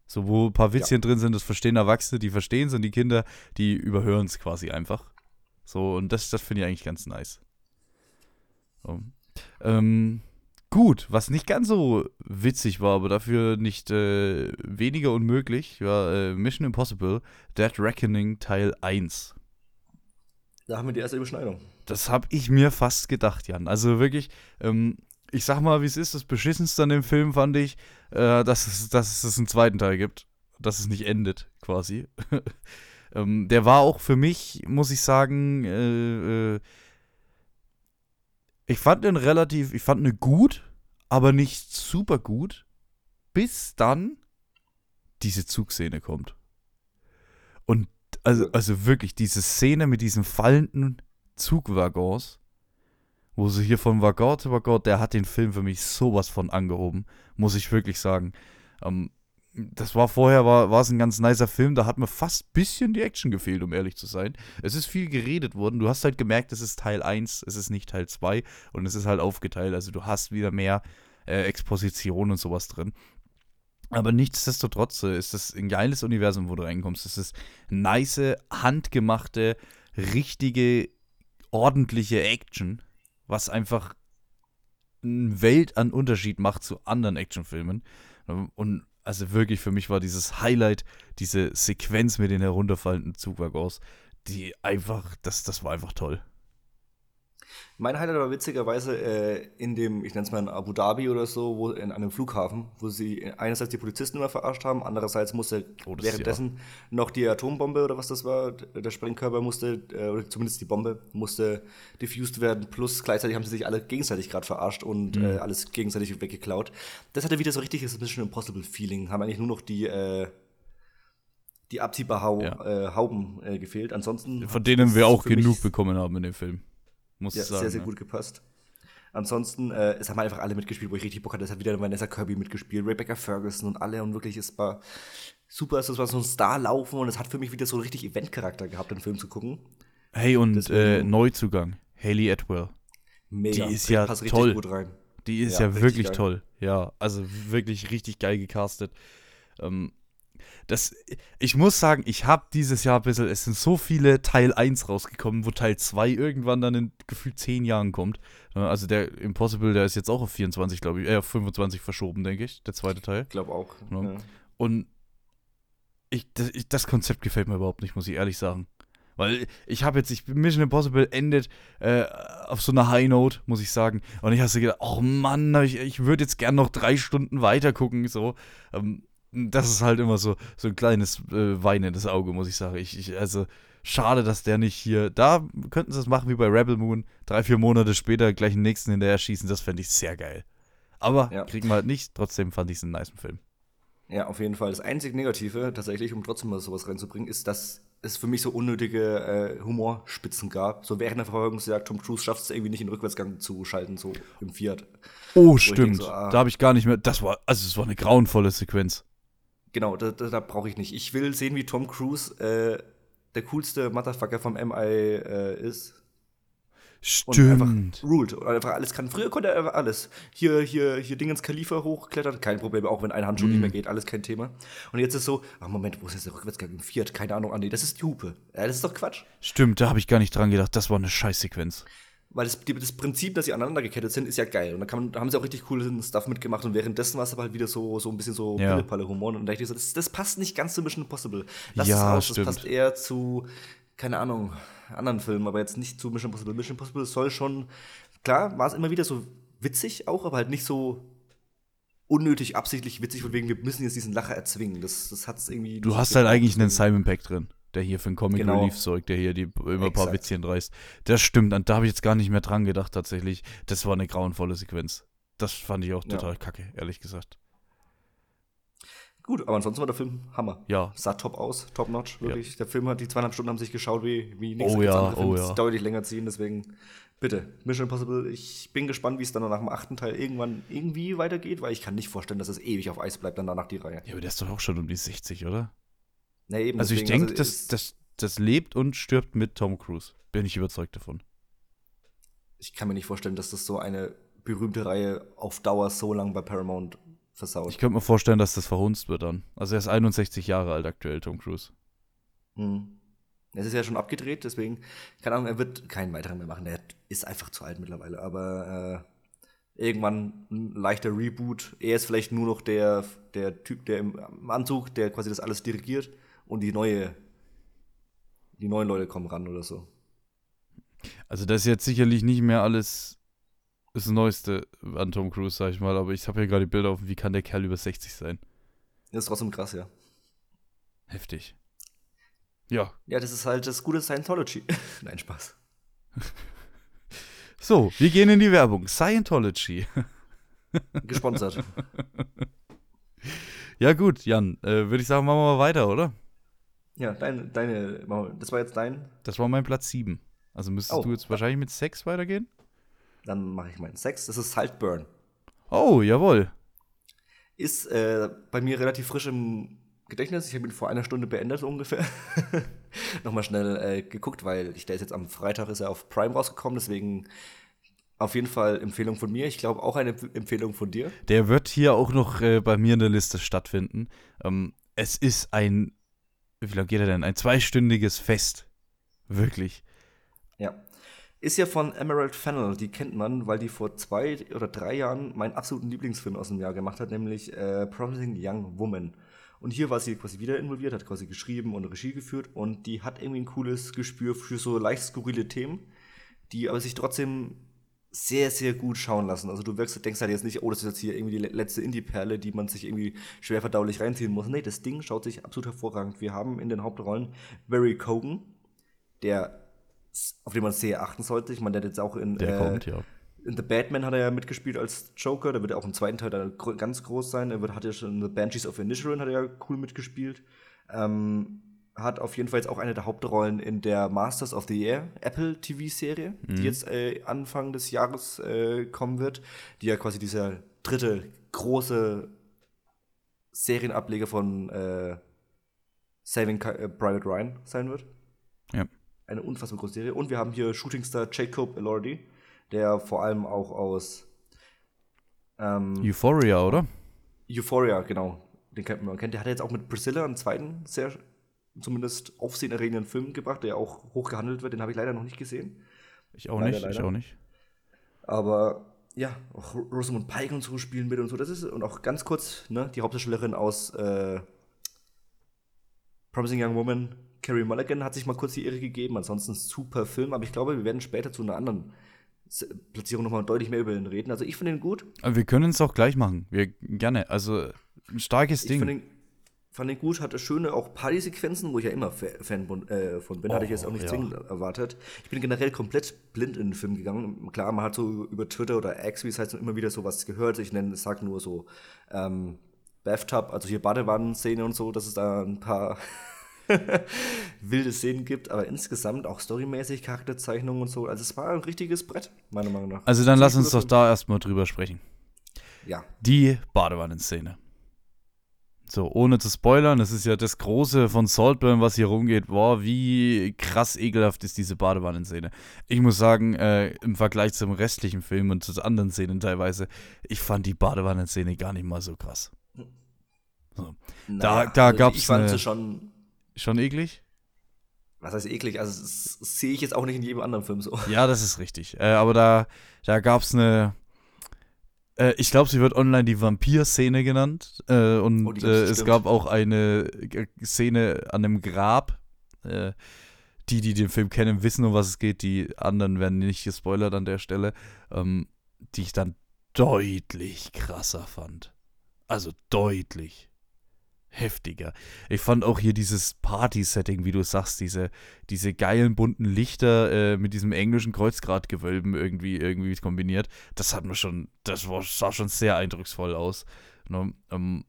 Speaker 2: So, wo ein paar Witzchen drin sind, das verstehen Erwachsene, die verstehen es und die Kinder, die überhören es quasi einfach. So, und das, das finde ich eigentlich ganz nice. So. Ähm, gut, was nicht ganz so witzig war, aber dafür nicht äh, weniger unmöglich, war äh, Mission Impossible Dead Reckoning Teil 1.
Speaker 1: Da haben wir die erste Überschneidung.
Speaker 2: Das habe ich mir fast gedacht, Jan. Also wirklich, ähm, ich sag mal, wie es ist, das Beschissenste an dem Film fand ich, äh, dass, es, dass es einen zweiten Teil gibt. Dass es nicht endet, quasi. ähm, der war auch für mich, muss ich sagen, äh, äh, ich fand den relativ, ich fand ihn gut, aber nicht super gut, bis dann diese Zugszene kommt. Und also, also wirklich, diese Szene mit diesen fallenden Zugwaggons, wo sie hier von Waggon zu Waggon, der hat den Film für mich sowas von angehoben, muss ich wirklich sagen. Ähm, das war vorher, war, war es ein ganz nicer Film, da hat mir fast ein bisschen die Action gefehlt, um ehrlich zu sein. Es ist viel geredet worden, du hast halt gemerkt, es ist Teil 1, es ist nicht Teil 2 und es ist halt aufgeteilt, also du hast wieder mehr äh, Exposition und sowas drin. Aber nichtsdestotrotz äh, ist das ein geiles Universum, wo du reinkommst. Es ist nice, handgemachte, richtige, ordentliche Action, was einfach eine Welt an Unterschied macht zu anderen Actionfilmen. Und also wirklich für mich war dieses Highlight, diese Sequenz mit den herunterfallenden Zugwaggons, die einfach, das, das war einfach toll.
Speaker 1: Mein Highlight war witzigerweise äh, in dem, ich nenne es mal in Abu Dhabi oder so, wo in einem Flughafen, wo sie einerseits die Polizisten immer verarscht haben, andererseits musste
Speaker 2: Oh,
Speaker 1: währenddessen noch die Atombombe oder was das war, der Sprengkörper musste, äh, oder zumindest die Bombe, musste diffused werden, plus gleichzeitig haben sie sich alle gegenseitig gerade verarscht und
Speaker 2: Mhm.
Speaker 1: äh, alles gegenseitig weggeklaut. Das hatte wieder so richtiges Mission Impossible Feeling, haben eigentlich nur noch die, äh, die Abziehbar
Speaker 2: Ja.
Speaker 1: äh, Hauben äh, gefehlt. Ansonsten
Speaker 2: Von denen wir auch genug bekommen haben in dem Film. Muss
Speaker 1: ja,
Speaker 2: ich sagen.
Speaker 1: sehr, sehr
Speaker 2: ne?
Speaker 1: gut gepasst. Ansonsten, äh, es haben einfach alle mitgespielt, wo ich richtig Bock hatte. Es hat wieder Vanessa Kirby mitgespielt, Rebecca Ferguson und alle. Und wirklich, es war super, es war so ein Star laufen und es hat für mich wieder so richtig Eventcharakter gehabt, den Film zu gucken.
Speaker 2: Hey, und äh, Neuzugang, Haley Atwell.
Speaker 1: Mega.
Speaker 2: Die ist ja
Speaker 1: passt
Speaker 2: toll.
Speaker 1: gut rein.
Speaker 2: Die ist
Speaker 1: Ja,
Speaker 2: ja, wirklich
Speaker 1: geil.
Speaker 2: toll. Ja, also wirklich richtig geil gecastet. Ähm, das, ich muss sagen, ich habe dieses Jahr ein bisschen, es sind so viele Teil 1 rausgekommen, wo Teil 2 irgendwann dann in gefühlt 10 Jahren kommt. Also der Impossible, der ist jetzt auch auf 24, glaube ich, äh, auf 25 verschoben, denke ich, der zweite Teil.
Speaker 1: Ich glaube auch.
Speaker 2: Ja.
Speaker 1: Ja.
Speaker 2: Und ich, das, ich, das Konzept gefällt mir überhaupt nicht, muss ich ehrlich sagen. Weil ich habe jetzt, ich Mission Impossible endet äh, auf so einer High Note, muss ich sagen. Und ich habe gedacht, oh Mann, ich, ich würde jetzt gern noch drei Stunden weiter gucken. So. Ähm, das ist halt immer so, so ein kleines äh, weinendes Auge, muss ich sagen. Ich, ich, also, schade, dass der nicht hier. Da könnten sie es machen wie bei Rebel Moon. Drei, vier Monate später gleich den nächsten hinterher schießen. Das fände ich sehr geil. Aber ja. kriegen wir halt nicht. Trotzdem fand ich es einen nice Film.
Speaker 1: Ja, auf jeden Fall. Das einzig Negative, tatsächlich, um trotzdem mal sowas reinzubringen, ist, dass es für mich so unnötige äh, Humorspitzen gab. So während der Verfolgungsjagd, Tom Cruise schafft es irgendwie nicht in den Rückwärtsgang zu schalten, so im Fiat.
Speaker 2: Oh, stimmt. So, ah, da habe ich gar nicht mehr. Das war, also es war eine grauenvolle Sequenz.
Speaker 1: Genau, da, da, da brauche ich nicht. Ich will sehen, wie Tom Cruise äh, der coolste Motherfucker vom MI äh, ist.
Speaker 2: Stimmt. Und
Speaker 1: einfach ruled und einfach alles kann. Früher konnte er einfach alles. Hier, hier, hier Ding ins Khalifa hochklettern, kein Problem, auch wenn ein Handschuh mm. nicht mehr geht, alles kein Thema. Und jetzt ist so, ach Moment, wo ist jetzt der Rückwärtsgang im Fiat? Keine Ahnung, ah nee, das ist die Hupe. Ja, das ist doch Quatsch.
Speaker 2: Stimmt, da habe ich gar nicht dran gedacht, das war eine Scheißsequenz.
Speaker 1: Weil das, das Prinzip, dass sie aneinander gekettet sind, ist ja geil. Und da, man, da haben sie auch richtig coolen Stuff mitgemacht. Und währenddessen war es aber halt wieder so, so ein bisschen so
Speaker 2: ja.
Speaker 1: Humor. Und da dachte ich so, das, das passt nicht ganz zu Mission Impossible. Lass
Speaker 2: ja,
Speaker 1: es
Speaker 2: aus, das
Speaker 1: passt eher zu, keine Ahnung, anderen Filmen, aber jetzt nicht zu Mission Impossible. Mission Impossible soll schon, klar, war es immer wieder so witzig auch, aber halt nicht so unnötig absichtlich witzig, von wegen, wir müssen jetzt diesen Lacher erzwingen. Das, das hat es irgendwie.
Speaker 2: Du hast halt eigentlich einen Simon Peck drin, der hier für den Comic genau. Relief sorgt, der hier die, immer ein paar Witzchen reißt. Das stimmt, und da habe ich jetzt gar nicht mehr dran gedacht, tatsächlich. Das war eine grauenvolle Sequenz. Das fand ich auch total ja. kacke, ehrlich gesagt.
Speaker 1: Gut, aber ansonsten war der Film Hammer.
Speaker 2: Ja.
Speaker 1: Sah top aus, top notch, wirklich. Ja. Der Film hat die zweieinhalb Stunden haben sich geschaut wie, wie nichts.
Speaker 2: Oh ja, oh ja.
Speaker 1: deutlich länger ziehen, deswegen bitte, Mission Impossible. Ich bin gespannt, wie es dann nach dem achten Teil irgendwann irgendwie weitergeht, weil ich kann nicht vorstellen, dass es ewig auf Eis bleibt dann danach die Reihe.
Speaker 2: Ja, aber der ist doch auch schon um die 60, oder?
Speaker 1: Na eben.
Speaker 2: Also ich denke, also das, das, das lebt und stirbt mit Tom Cruise. Bin ich überzeugt davon.
Speaker 1: Ich kann mir nicht vorstellen, dass das so eine berühmte Reihe auf Dauer so lang bei Paramount versaut.
Speaker 2: Ich könnte mir vorstellen, dass das verhunzt wird dann. Also er ist 61 Jahre alt aktuell, Tom Cruise.
Speaker 1: Hm. Es ist ja schon abgedreht, deswegen, keine Ahnung, er wird keinen weiteren mehr machen. Der ist einfach zu alt mittlerweile. Aber äh, irgendwann ein leichter Reboot. Er ist vielleicht nur noch der, der Typ, der im Anzug, der quasi das alles dirigiert und die neue, die neuen Leute kommen ran oder so.
Speaker 2: Also das ist jetzt sicherlich nicht mehr alles das Neueste an Tom Cruise, sag ich mal, aber ich habe hier gerade die Bilder auf, wie kann der Kerl über 60 sein?
Speaker 1: Das ist trotzdem krass, ja.
Speaker 2: Heftig. Ja.
Speaker 1: Ja, das ist halt das gute Scientology. Nein, Spaß.
Speaker 2: so, wir gehen in die Werbung. Scientology.
Speaker 1: Gesponsert.
Speaker 2: ja, gut, Jan, äh, würde ich sagen, machen wir mal weiter, oder?
Speaker 1: Ja, deine, deine, das war jetzt dein.
Speaker 2: Das war mein Platz 7. Also müsstest oh. du jetzt wahrscheinlich mit 6 weitergehen?
Speaker 1: Dann mache ich meinen Sex. Das ist Saltburn.
Speaker 2: Oh, jawohl.
Speaker 1: Ist äh, bei mir relativ frisch im Gedächtnis. Ich habe ihn vor einer Stunde beendet ungefähr. Nochmal schnell äh, geguckt, weil ich, der ist jetzt am Freitag ist er auf Prime rausgekommen. Deswegen auf jeden Fall Empfehlung von mir. Ich glaube auch eine Empfehlung von dir.
Speaker 2: Der wird hier auch noch äh, bei mir in der Liste stattfinden. Ähm, es ist ein, wie lange geht er denn? Ein zweistündiges Fest. Wirklich.
Speaker 1: Ja. Ist ja von Emerald Fennel, die kennt man, weil die vor zwei oder drei Jahren meinen absoluten Lieblingsfilm aus dem Jahr gemacht hat, nämlich äh, Promising Young Woman. Und hier war sie quasi wieder involviert, hat quasi geschrieben und Regie geführt und die hat irgendwie ein cooles Gespür für so leicht skurrile Themen, die aber sich trotzdem sehr, sehr gut schauen lassen. Also du wirkst, denkst halt jetzt nicht, oh, das ist jetzt hier irgendwie die letzte Indie-Perle, die man sich irgendwie schwer verdaulich reinziehen muss. Nee, das Ding schaut sich absolut hervorragend. Wir haben in den Hauptrollen Barry Cogan, der auf den man sehr achten sollte. Ich meine, der hat jetzt auch in,
Speaker 2: der äh, kommt, ja.
Speaker 1: in The Batman hat er ja mitgespielt als Joker. Der wird auch im zweiten Teil dann ganz groß sein. Er wird, hat ja schon in The Banshees of Inisherin hat er ja cool mitgespielt. Ähm, hat auf jeden Fall jetzt auch eine der Hauptrollen in der Masters of the Air Apple TV-Serie, mhm. die jetzt äh, Anfang des Jahres äh, kommen wird, die ja quasi dieser dritte große Serienableger von äh, Saving äh, Private Ryan sein wird.
Speaker 2: Ja
Speaker 1: eine unfassbar große Serie. Und wir haben hier Shootingstar Jacob Elordi, der vor allem auch aus
Speaker 2: ähm, Euphoria, oder?
Speaker 1: Euphoria, genau. Den kennt man. Kennt. Der hat jetzt auch mit Priscilla einen zweiten sehr, zumindest aufsehenerregenden Film gebracht, der auch hoch gehandelt wird. Den habe ich leider noch nicht gesehen.
Speaker 2: Ich auch leider, nicht, leider. ich auch nicht.
Speaker 1: Aber ja, auch Rosamund Pike und so spielen mit und so. Das ist, und auch ganz kurz, ne, die Hauptdarstellerin aus äh, Promising Young Woman Carrie Mulligan hat sich mal kurz die Ehre gegeben, ansonsten super Film, aber ich glaube, wir werden später zu einer anderen Platzierung nochmal deutlich mehr über den reden. Also ich finde ihn gut.
Speaker 2: Aber wir können es auch gleich machen. Wir gerne. Also ein starkes
Speaker 1: ich
Speaker 2: Ding.
Speaker 1: Fand ihn gut, hatte schöne auch Party-Sequenzen, wo ich ja immer Fan von, äh, von bin, oh, hatte ich jetzt auch nicht ja. zwingend erwartet. Ich bin generell komplett blind in den Film gegangen. Klar, man hat so über Twitter oder X, wie es heißt, immer wieder sowas gehört. Ich nenne, sag nur so ähm, Bathtub, also hier Badewannenszene und so, dass es da ein paar wilde Szenen gibt, aber insgesamt auch storymäßig, Charakterzeichnungen und so. Also es war ein richtiges Brett, meiner Meinung nach.
Speaker 2: Also dann lass uns doch da erstmal drüber sprechen.
Speaker 1: Ja.
Speaker 2: Die Badewannenszene. So, ohne zu spoilern, das ist ja das Große von Saltburn, was hier rumgeht. Boah, wie krass ekelhaft ist diese Badewannenszene. Ich muss sagen, äh, im Vergleich zum restlichen Film und zu anderen Szenen teilweise, ich fand die Badewannenszene gar nicht mal so krass. So. Naja, da da also gab es.
Speaker 1: Ich fand sie schon
Speaker 2: Schon eklig?
Speaker 1: Was heißt eklig? Also, das sehe ich jetzt auch nicht in jedem anderen Film so.
Speaker 2: Ja, das ist richtig. Äh, aber da, da gab es eine. Äh, ich glaube, sie wird online die Vampir-Szene genannt. Äh, und oh, äh, es gab auch eine Szene an einem Grab. Äh, die, die den Film kennen, wissen, um was es geht. Die anderen werden nicht gespoilert an der Stelle. Ähm, die ich dann deutlich krasser fand. Also deutlich heftiger. Ich fand auch hier dieses Party-Setting, wie du sagst, diese, diese geilen bunten Lichter äh, mit diesem englischen Kreuzgratgewölben irgendwie, irgendwie kombiniert. Das hat mir schon, das war, sah schon sehr eindrucksvoll aus. Ne? Ähm,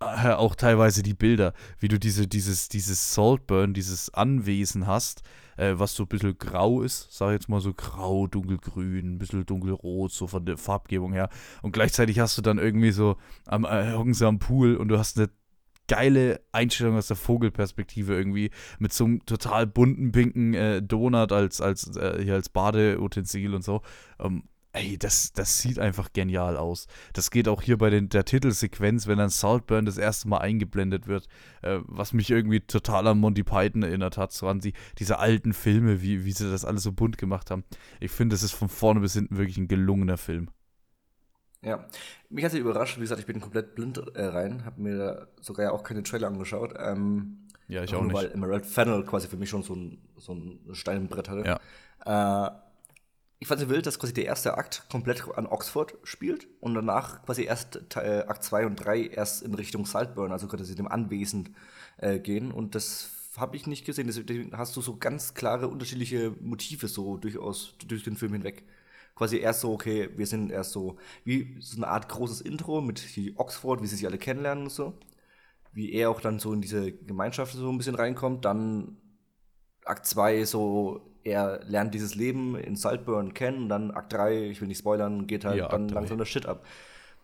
Speaker 2: äh, auch teilweise die Bilder, wie du diese, dieses, dieses Saltburn, dieses Anwesen hast, äh, was so ein bisschen grau ist, sag ich jetzt mal so grau, dunkelgrün, ein bisschen dunkelrot, so von der Farbgebung her. Und gleichzeitig hast du dann irgendwie so am, äh, am Pool und du hast eine geile Einstellung aus der Vogelperspektive irgendwie mit so einem total bunten pinken äh, Donut als als äh, hier als Badeutensil und so. Ähm, ey, das, das sieht einfach genial aus. Das geht auch hier bei den, der Titelsequenz, wenn dann Saltburn das erste Mal eingeblendet wird, äh, was mich irgendwie total an Monty Python erinnert hat, so an die, diese alten Filme, wie, wie sie das alles so bunt gemacht haben. Ich finde, das ist von vorne bis hinten wirklich ein gelungener Film.
Speaker 1: Ja, mich hat sie überrascht. Wie gesagt, ich bin komplett blind äh, rein, habe mir da sogar ja auch keine Trailer angeschaut. Ähm,
Speaker 2: ja, ich auch nur, nicht. Weil
Speaker 1: Emerald Fennel quasi für mich schon so ein, so ein Stein im Brett hatte.
Speaker 2: Ja.
Speaker 1: Äh, ich fand es wild, dass quasi der erste Akt komplett an Oxford spielt und danach quasi erst äh, Akt 2 und 3 erst in Richtung Saltburn, also quasi dem Anwesen äh, gehen. Und das habe ich nicht gesehen. Deswegen hast du so ganz klare unterschiedliche Motive so durchaus durch den Film hinweg quasi erst so, okay, wir sind erst so, wie so eine Art großes Intro mit die Oxford, wie sie sich alle kennenlernen und so. Wie er auch dann so in diese Gemeinschaft so ein bisschen reinkommt. Dann Akt 2 so, er lernt dieses Leben in Saltburn kennen. Und dann Akt 3, ich will nicht spoilern, geht halt ja, dann langsam das Shit ab.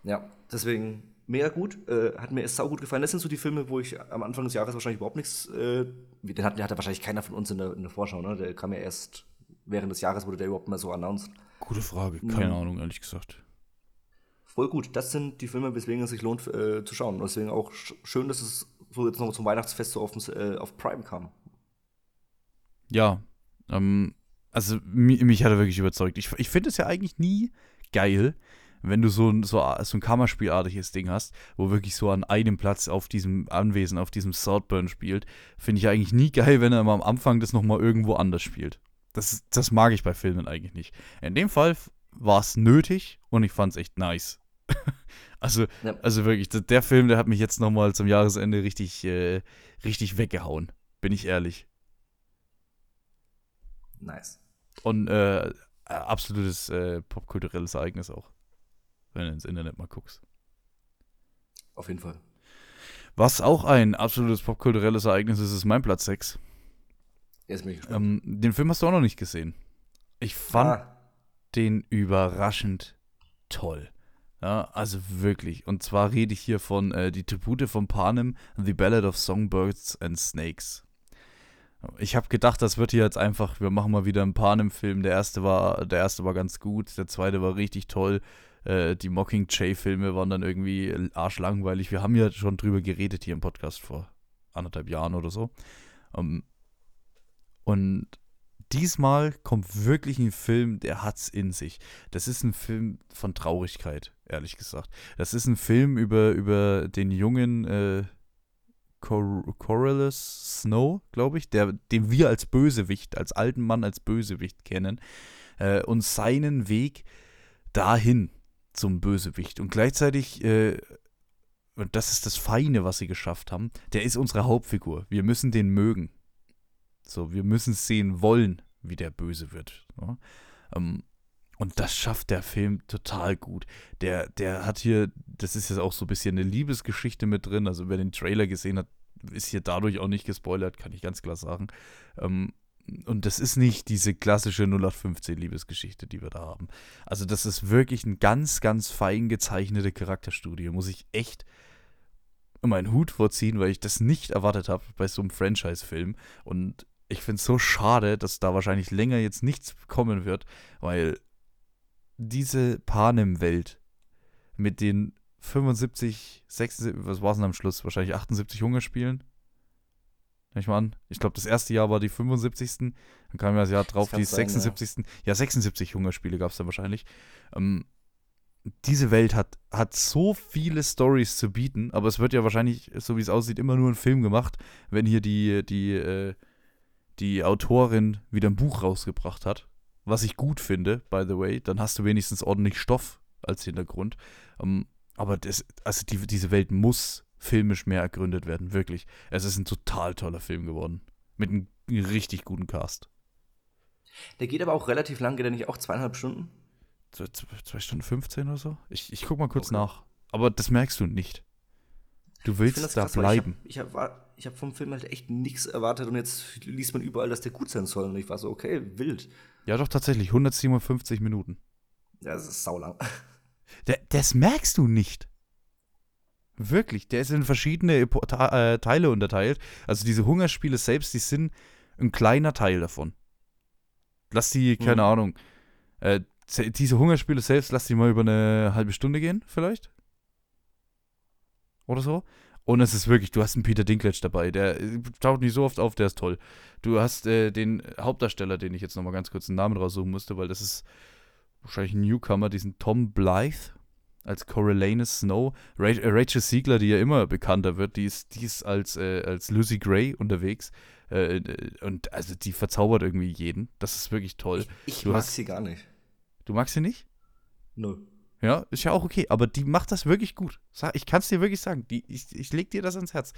Speaker 1: Ja, deswegen mega gut. Äh, hat mir sau gut gefallen. Das sind so die Filme, wo ich am Anfang des Jahres wahrscheinlich überhaupt nichts. Äh, den hat, den hatte wahrscheinlich keiner von uns in der, in der Vorschau, ne? Der kam ja erst während des Jahres, wurde der überhaupt mal so announced.
Speaker 2: Gute Frage, keine mhm. Ahnung, ehrlich gesagt.
Speaker 1: Voll gut, das sind die Filme, weswegen es sich lohnt äh, zu schauen. Und deswegen auch schön, dass es so jetzt noch zum Weihnachtsfest so auf, äh, auf Prime kam.
Speaker 2: Ja, ähm, also mich, mich hat er wirklich überzeugt. Ich, ich finde es ja eigentlich nie geil, wenn du so, so, so ein Kammerspielartiges Ding hast, wo wirklich so an einem Platz auf diesem Anwesen, auf diesem Saltburn spielt, finde ich eigentlich nie geil, wenn er am Anfang das nochmal irgendwo anders spielt. Das, das mag ich bei Filmen eigentlich nicht. In dem Fall war es nötig und ich fand es echt nice. also, ja. also wirklich, der Film, der hat mich jetzt nochmal zum Jahresende richtig, äh, richtig weggehauen. Bin ich ehrlich.
Speaker 1: Nice.
Speaker 2: Und äh, absolutes äh, popkulturelles Ereignis auch. Wenn du ins Internet mal guckst.
Speaker 1: Auf jeden Fall.
Speaker 2: Was auch ein absolutes popkulturelles Ereignis ist, ist mein Platz 6.
Speaker 1: Jetzt bin ich
Speaker 2: Ähm, den Film hast du auch noch nicht gesehen. Ich fand ah. den überraschend toll. Ja, also wirklich. Und zwar rede ich hier von äh, Die Tribute von Panem, The Ballad of Songbirds and Snakes. Ich habe gedacht, das wird hier jetzt einfach, wir machen mal wieder einen Panem-Film. Der erste war, der erste war ganz gut, der zweite war richtig toll. Äh, die Mockingjay-Filme waren dann irgendwie arschlangweilig. Wir haben ja schon drüber geredet hier im Podcast vor anderthalb Jahren oder so. Um, ähm, und diesmal kommt wirklich ein Film, der hat's in sich. Das ist ein Film von Traurigkeit, ehrlich gesagt. Das ist ein Film über, über den Jungen, äh, Cor Coriolis Snow, glaube ich, der, den wir als Bösewicht, als alten Mann als Bösewicht kennen, äh, und seinen Weg dahin zum Bösewicht. Und gleichzeitig, äh, und das ist das Feine, was sie geschafft haben, der ist unsere Hauptfigur. Wir müssen den mögen. So, wir müssen sehen wollen, wie der böse wird. So. Ähm, und das schafft der Film total gut. Der, der hat hier, das ist jetzt auch so ein bisschen eine Liebesgeschichte mit drin. Also wer den Trailer gesehen hat, ist hier dadurch auch nicht gespoilert, kann ich ganz klar sagen. Ähm, und das ist nicht diese klassische 0815 Liebesgeschichte, die wir da haben. Also das ist wirklich eine ganz, ganz fein gezeichnete Charakterstudie. Muss ich echt meinen Hut vorziehen, weil ich das nicht erwartet habe bei so einem Franchise-Film. Und ich finde es so schade, dass da wahrscheinlich länger jetzt nichts kommen wird, weil diese Panem-Welt mit den 75, 76, was war es denn am Schluss? Wahrscheinlich 78 Hungerspielen. Nehme ich mal an. Ich glaube, das erste Jahr war die 75. Dann kam ja das Jahr drauf das die 76. Sein, ja. ja. 76 Hungerspiele gab es dann wahrscheinlich. Ähm, diese Welt hat, hat so viele Stories zu bieten, aber es wird ja wahrscheinlich, so wie es aussieht, immer nur ein Film gemacht, wenn hier die, die, äh, die Autorin wieder ein Buch rausgebracht hat was ich gut finde, by the way. Dann hast du wenigstens ordentlich Stoff als Hintergrund. Um, ähm, aber das, also die, diese Welt muss filmisch mehr ergründet werden, wirklich. Es ist ein total toller Film geworden. Mit einem richtig guten Cast.
Speaker 1: Der geht aber auch relativ lang, geht er nicht auch zweieinhalb Stunden?
Speaker 2: Zwei, zwei Stunden 15 oder so? Ich, ich guck mal kurz okay. nach. Aber das merkst du nicht. Du willst da krass, bleiben.
Speaker 1: Ich habe hab, ich hab vom Film halt echt nichts erwartet und jetzt liest man überall, dass der gut sein soll. Und ich war so, okay, wild.
Speaker 2: Ja, doch, tatsächlich. 157 Minuten.
Speaker 1: Ja, das ist saulang.
Speaker 2: Der, das merkst du nicht. Wirklich. Der ist in verschiedene äh, Teile unterteilt. Also diese Hungerspiele selbst, die sind ein kleiner Teil davon. Lass die, keine mhm. Ahnung, äh, diese Hungerspiele selbst, lass die mal über eine halbe Stunde gehen, vielleicht. Oder so. Und es ist wirklich, du hast einen Peter Dinklage dabei, der äh, taucht nicht so oft auf, der ist toll. Du hast äh, den Hauptdarsteller, den ich jetzt nochmal ganz kurz einen Namen raussuchen musste, weil das ist wahrscheinlich ein Newcomer, diesen Tom Blythe als Coriolanus Snow. Äh, Rachel Siegler, die ja immer bekannter wird, die ist, die ist als, äh, als Lucy Gray unterwegs. Äh, äh, und also die verzaubert irgendwie jeden. Das ist wirklich toll.
Speaker 1: Ich, ich mag hast, sie gar nicht.
Speaker 2: Du magst sie nicht?
Speaker 1: Nö.
Speaker 2: Ja, ist ja auch okay, aber die macht das wirklich gut. Ich kann es dir wirklich sagen. Die, ich, ich leg dir das ans Herz.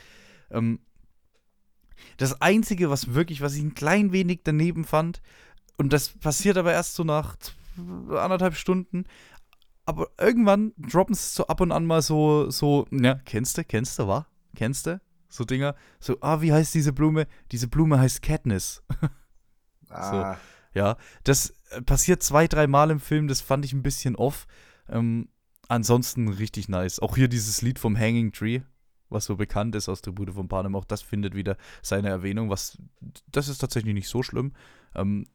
Speaker 2: Ähm, das Einzige, was wirklich, was ich ein klein wenig daneben fand, und das passiert aber erst so nach anderthalb Stunden, aber irgendwann droppen es so ab und an mal so, so, ja, kennst du, kennst du, wa? Kennst du? So Dinger, so, ah, wie heißt diese Blume? Diese Blume heißt Katniss. ah. So, ja, das passiert zwei, drei Mal im Film, das fand ich ein bisschen off. Ähm, ansonsten richtig nice. Auch hier dieses Lied vom Hanging Tree, was so bekannt ist aus Tribute von Panem, auch das findet wieder seine Erwähnung, was, das ist tatsächlich nicht so schlimm. Ähm,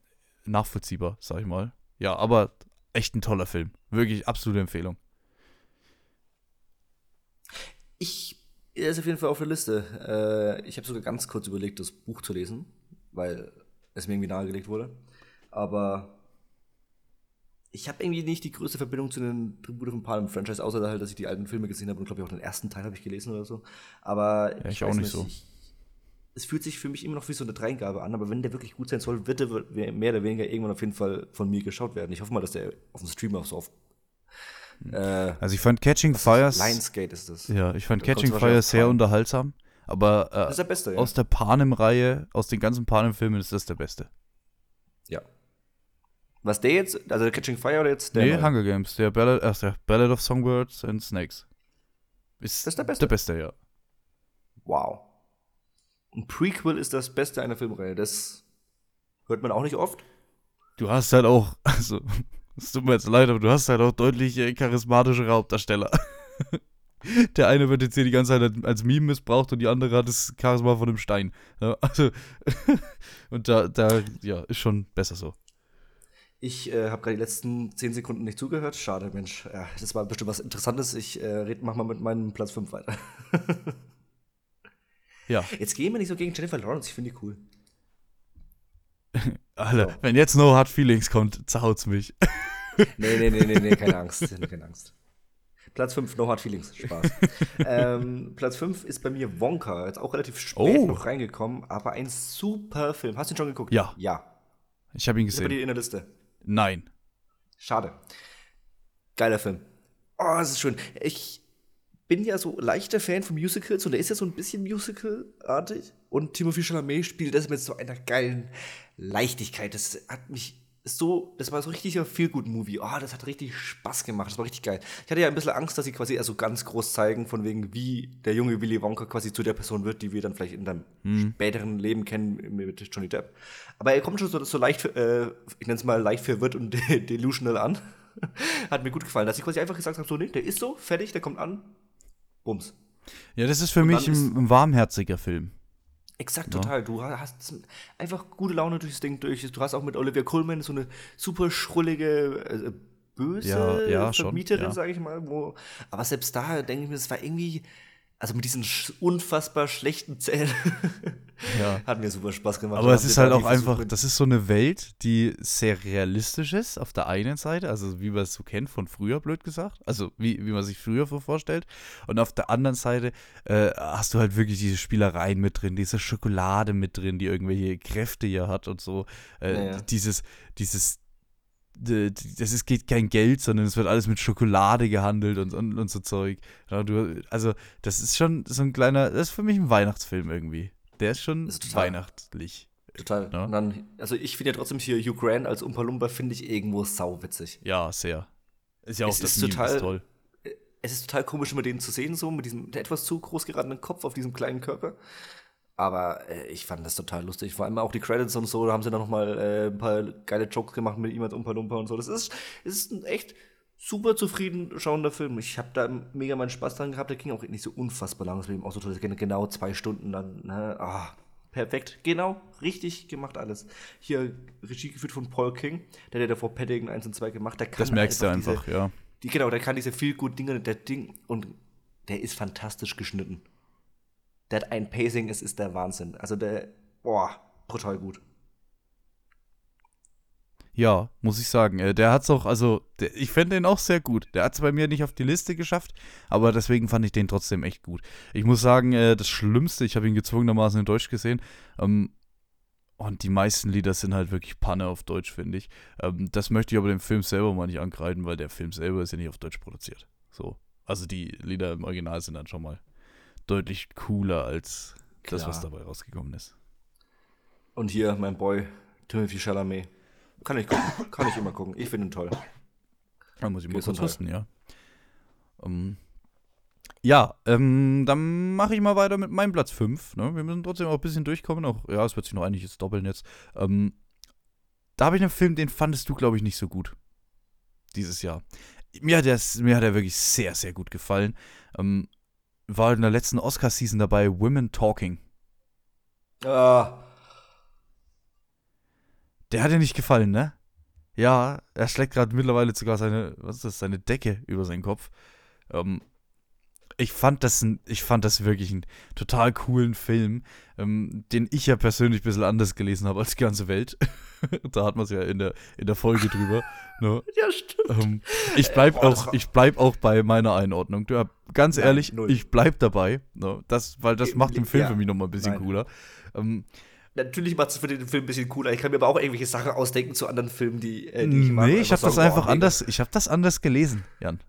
Speaker 2: nachvollziehbar, sag ich mal. Ja, aber echt ein toller Film. Wirklich absolute Empfehlung.
Speaker 1: Ich, er ist auf jeden Fall auf der Liste. Äh, ich habe sogar ganz kurz überlegt, das Buch zu lesen, weil es mir irgendwie nahegelegt wurde. Aber ich habe irgendwie nicht die größte Verbindung zu den Tribute von Palm Franchise, außer halt, dass ich die alten Filme gesehen habe und glaube ich auch den ersten Teil habe ich gelesen oder so. Aber
Speaker 2: ja, ich, ich auch nicht so. Ich,
Speaker 1: es fühlt sich für mich immer noch wie so eine Dreingabe an, aber wenn der wirklich gut sein soll, wird er mehr oder weniger irgendwann auf jeden Fall von mir geschaut werden. Ich hoffe mal, dass der auf dem Stream auch so auf.
Speaker 2: Hm. Äh, also ich fand Catching Fires.
Speaker 1: Lionsgate ist das.
Speaker 2: Ja, ich fand Catching Fires sehr unterhaltsam. Aber äh,
Speaker 1: der beste, ja.
Speaker 2: aus der Panem-Reihe, aus den ganzen Panem-Filmen ist das der beste.
Speaker 1: Was der jetzt, also Catching Fire oder jetzt
Speaker 2: der? Nee, neue? Hunger Games, der Ballad, ach, der Ballad of Songbirds and Snakes.
Speaker 1: Ist das ist der beste?
Speaker 2: Der beste, ja.
Speaker 1: Wow. Ein Prequel ist das Beste einer Filmreihe. Das hört man auch nicht oft.
Speaker 2: Du hast halt auch, also, es tut mir jetzt leid, aber du hast halt auch deutlich äh, charismatische Hauptdarsteller. Der eine wird jetzt hier die ganze Zeit als Meme missbraucht und die andere hat das Charisma von einem Stein. Also, und da, da, ja, ist schon besser so.
Speaker 1: Ich äh, habe gerade die letzten zehn Sekunden nicht zugehört. Schade, Mensch. Ja, das war bestimmt was Interessantes. Ich äh, red, mach mal mit meinem Platz 5 weiter.
Speaker 2: ja.
Speaker 1: Jetzt gehen wir nicht so gegen Jennifer Lawrence. Ich finde die cool.
Speaker 2: Alter, so. wenn jetzt No Hard Feelings kommt, zerhaut's mich.
Speaker 1: nee, nee, nee, nee, nee, keine Angst. keine Angst. Platz 5, No Hard Feelings. Spaß. ähm, Platz 5 ist bei mir Wonka. Jetzt auch relativ spät
Speaker 2: Oh.
Speaker 1: noch reingekommen, aber ein super Film. Hast du ihn schon geguckt?
Speaker 2: Ja.
Speaker 1: Ja.
Speaker 2: Ich habe ihn
Speaker 1: Ist bei dir
Speaker 2: gesehen.
Speaker 1: in der Liste.
Speaker 2: Nein.
Speaker 1: Schade. Geiler Film. Oh, das ist schön. Ich bin ja so leichter Fan von Musicals und der ist ja so ein bisschen Musical-artig. Und Timothy Chalamet spielt das mit so einer geilen Leichtigkeit. Das hat mich so, das war so richtiger Feel-Good-Movie. Oh, das hat richtig Spaß gemacht. Das war richtig geil. Ich hatte ja ein bisschen Angst, dass sie quasi also ganz groß zeigen, von wegen, wie der junge Willy Wonka quasi zu der Person wird, die wir dann vielleicht in deinem späteren Leben kennen mit Johnny Depp. Aber er kommt schon so, so leicht, äh, ich nenne es mal leicht verwirrt und delusional an. Hat mir gut gefallen, dass ich quasi einfach gesagt habe, so, nee, der ist so, fertig, der kommt an, bums.
Speaker 2: Ja, das ist für
Speaker 1: Und
Speaker 2: mich ein, ein warmherziger Film.
Speaker 1: Exakt, total. Du hast einfach gute Laune durchs Ding durch. Du hast auch mit Olivia Colman so eine super schrullige, äh, böse
Speaker 2: Ja, ja, schon,
Speaker 1: Vermieterin,
Speaker 2: ja.
Speaker 1: sage ich mal. Wo, aber selbst da denke ich mir, es war irgendwie, also mit diesen sch unfassbar schlechten Zähnen,
Speaker 2: Ja.
Speaker 1: hat mir super Spaß gemacht.
Speaker 2: Aber es ist halt auch einfach, das ist so eine Welt, die sehr realistisch ist auf der einen Seite, also wie man es so kennt von früher, blöd gesagt, also wie, wie man sich früher so vorstellt. Und auf der anderen Seite äh, hast du halt wirklich diese Spielereien mit drin, diese Schokolade mit drin, die irgendwelche Kräfte hier hat und so. Äh,
Speaker 1: Ja, ja.
Speaker 2: Dieses, dieses, das ist, geht kein Geld, sondern es wird alles mit Schokolade gehandelt und, und, und so Zeug. Also, das ist schon so ein kleiner, das ist für mich ein Weihnachtsfilm irgendwie. Der ist schon
Speaker 1: ist total-
Speaker 2: weihnachtlich.
Speaker 1: Total. Und dann, also ich finde ja trotzdem hier Hugh Grant als Umpa Lumpa finde ich irgendwo sauwitzig.
Speaker 2: Ja, sehr. Ist ja auch
Speaker 1: Es
Speaker 2: das
Speaker 1: ist
Speaker 2: Meme,
Speaker 1: total-
Speaker 2: ist toll.
Speaker 1: Es ist total komisch, immer den zu sehen, so mit diesem etwas zu groß geratenen Kopf auf diesem kleinen Körper. Aber äh, ich fand das total lustig. Vor allem auch die Credits und so, da haben sie dann noch mal äh, ein paar geile Jokes gemacht mit ihm als Umpa Lumpa und so. Das ist, ist ein echt super zufrieden schauender Film. Ich habe da mega meinen Spaß dran gehabt. Der ging auch nicht so unfassbar lang. Das war eben auch so toll. Genau zwei Stunden dann. Ne? Ah, perfekt. Genau, richtig gemacht alles. Hier Regie geführt von Paul King. Der hat ja davor Paddington 1 und 2 gemacht. Der kann
Speaker 2: Das merkst du
Speaker 1: diese-
Speaker 2: einfach, ja.
Speaker 1: die, genau, der kann diese viel gut Dinge, der Ding, und der ist fantastisch geschnitten. Der hat ein Pacing, es ist der Wahnsinn. Also der, boah, brutal gut.
Speaker 2: Ja, muss ich sagen. Äh, Der hat's auch, also, der, ich fände den auch sehr gut. Der hat's bei mir nicht auf die Liste geschafft, aber deswegen fand ich den trotzdem echt gut. Ich muss sagen, äh, das Schlimmste, ich habe ihn gezwungenermaßen in Deutsch gesehen, ähm, und die meisten Lieder sind halt wirklich Panne auf Deutsch, finde ich. Ähm, das möchte ich aber dem Film selber mal nicht ankreiden, weil der Film selber ist ja nicht auf Deutsch produziert. So. Also die Lieder im Original sind dann schon mal deutlich cooler als das, was
Speaker 1: Klar.
Speaker 2: dabei rausgekommen ist.
Speaker 1: Und hier mein Boy, Timothy Chalamet. Kann ich gucken, kann ich immer gucken. Ich finde ihn toll.
Speaker 2: Da muss ich mal kurz husten, ja. Ähm, ja, ähm, dann mache ich mal weiter mit meinem Platz 5. Ne? Wir müssen trotzdem auch ein bisschen durchkommen. Auch, ja, es wird sich noch einiges doppeln jetzt. Ähm, da habe ich einen Film, den fandest du, glaube ich, nicht so gut. Dieses Jahr. Mir hat, der, mir hat er wirklich sehr, sehr gut gefallen. Ähm, war in der letzten Oscar-Season dabei, Women Talking.
Speaker 1: Ah,
Speaker 2: Der hat dir nicht gefallen, ne? Ja, er schlägt gerade mittlerweile sogar seine, was ist das, seine Decke über seinen Kopf. Ähm, ich fand das ein, ich fand das wirklich einen total coolen Film, ähm, den ich ja persönlich ein bisschen anders gelesen habe als die ganze Welt. da hat man es ja in der, in der Folge drüber. Ne?
Speaker 1: ja, stimmt.
Speaker 2: Ähm, ich bleib
Speaker 1: Boah, das
Speaker 2: auch, ich bleib auch bei meiner Einordnung. Ja, ganz
Speaker 1: Nein,
Speaker 2: ehrlich,
Speaker 1: null.
Speaker 2: ich bleib dabei. Ne? Das, weil das
Speaker 1: Eben,
Speaker 2: macht den Film
Speaker 1: ja.
Speaker 2: für mich nochmal ein bisschen
Speaker 1: Nein.
Speaker 2: cooler. Ähm,
Speaker 1: Natürlich macht es für den Film ein bisschen cooler. Ich kann mir aber auch irgendwelche Sachen ausdenken zu anderen Filmen, die, äh, die ich mag.
Speaker 2: Nee, ich habe das einfach anders, ich habe das anders gelesen, Jan.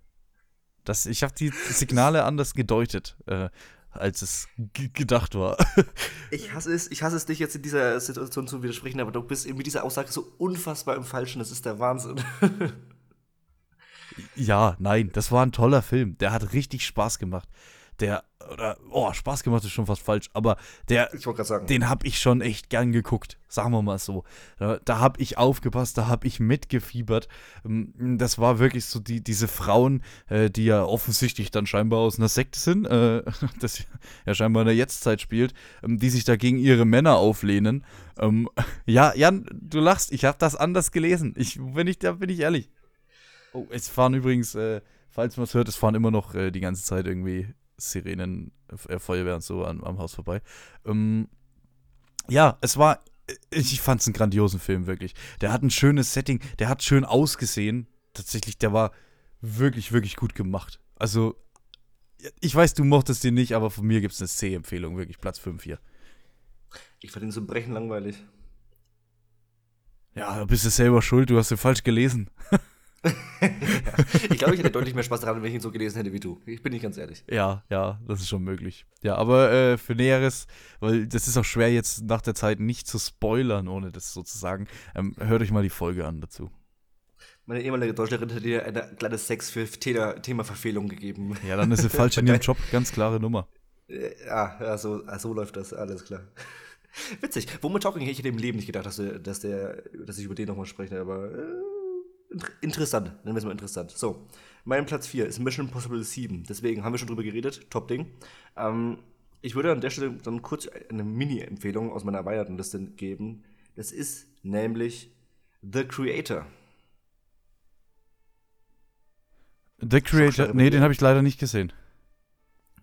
Speaker 2: Das, ich habe die Signale anders gedeutet, äh, als es gedacht war.
Speaker 1: Ich hasse es, ich hasse es, dich jetzt in dieser Situation zu widersprechen, aber du bist mit dieser Aussage so unfassbar im Falschen. Das ist der Wahnsinn.
Speaker 2: ja, nein, das war ein toller Film. Der hat richtig Spaß gemacht. Der, oder, oh, Spaß gemacht ist schon fast falsch, aber der,
Speaker 1: Ich sagen.
Speaker 2: den habe ich schon echt gern geguckt, sagen wir mal so. Da, da habe ich aufgepasst, da habe ich mitgefiebert. Ähm, Das war wirklich so die, diese Frauen, äh, die ja offensichtlich dann scheinbar aus einer Sekte sind, äh, das ja scheinbar in der Jetztzeit spielt, ähm, die sich dagegen ihre Männer auflehnen. Ähm, ja, Jan, du lachst, ich habe das anders gelesen. Ich, wenn ich, da bin ich ehrlich. Oh, es fahren übrigens, äh, falls man es hört, es fahren immer noch äh, die ganze Zeit irgendwie Sirenen, äh, Feuerwehr und so an, am Haus vorbei. Ähm, ja, es war, ich fand es einen grandiosen Film, wirklich. Der hat ein schönes Setting, der hat schön ausgesehen. Tatsächlich, der war wirklich, wirklich gut gemacht. Also, ich weiß, du mochtest den nicht, aber von mir gibt es eine C-Empfehlung, wirklich Platz 5 hier.
Speaker 1: Ich fand ihn so brechen langweilig.
Speaker 2: Ja, bist du selber schuld, du hast ihn falsch gelesen.
Speaker 1: ich glaube, ich hätte deutlich mehr Spaß daran, wenn ich ihn so gelesen hätte wie du. Ich bin nicht ganz ehrlich.
Speaker 2: Ja, ja, das ist schon möglich. Ja, aber äh, für Näheres, weil das ist auch schwer jetzt nach der Zeit nicht zu spoilern, ohne das sozusagen. Ähm, hört euch mal die Folge an dazu.
Speaker 1: Meine ehemalige Deutschlehrerin hat dir eine kleine Sex für Themaverfehlung gegeben.
Speaker 2: Ja, dann ist sie falsch in ihrem Job. Ganz klare Nummer.
Speaker 1: Ja, ja so, so läuft das, alles klar. Witzig. Womit Talking hätte ich in dem Leben nicht gedacht, dass, der, dass, der, dass ich über den nochmal spreche, aber äh, interessant. Nennen wir es mal interessant. So, mein Platz 4 ist Mission Impossible 7. Deswegen haben wir schon drüber geredet. Top Ding. Ähm, ich würde an der Stelle dann kurz eine Mini-Empfehlung aus meiner erweiterten Liste geben. Das ist nämlich The Creator.
Speaker 2: The Creator? Nee, den habe ich leider nicht gesehen.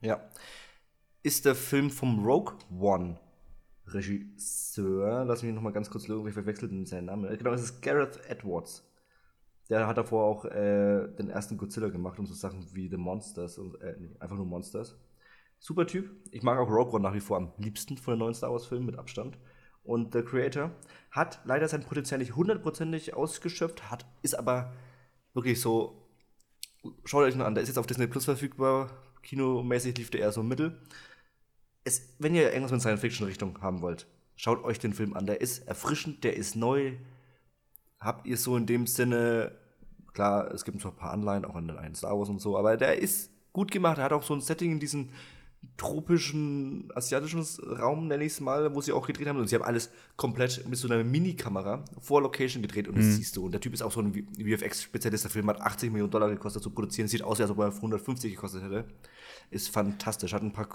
Speaker 1: Ja. Ist der Film vom Rogue One Regisseur. Lass mich noch mal ganz kurz lügen, ich verwechselt seinen Namen. Genau, es ist Gareth Edwards. Der hat davor auch äh, den ersten Godzilla gemacht und so Sachen wie The Monsters und äh, nee, einfach nur Monsters. Super Typ. Ich mag auch Rogue One nach wie vor am liebsten von den neuen Star Wars Filmen mit Abstand. Und der Creator hat leider sein Potenzial nicht hundertprozentig ausgeschöpft, hat, ist aber wirklich so. Schaut euch ihn an, der ist jetzt auf Disney Plus verfügbar. Kinomäßig lief der eher so mittel es, wenn ihr irgendwas mit Science-Fiction-Richtung haben wollt, schaut euch den Film an. Der ist erfrischend, der ist neu. Habt ihr so in dem Sinne, klar, es gibt so ein paar Anleihen, auch an den Star Wars und so, aber der ist gut gemacht. Er hat auch so ein Setting in diesem tropischen, asiatischen Raum, nenne ich es mal, wo sie auch gedreht haben. Und sie haben alles komplett mit so einer Mini-Kamera vor Location gedreht und das mhm. siehst du. Und der Typ ist auch so ein VFX-Spezialist. Der Film hat 80 Millionen Dollar gekostet zu produzieren. Sieht aus, als ob er 150 gekostet hätte ist fantastisch. Hat ein paar,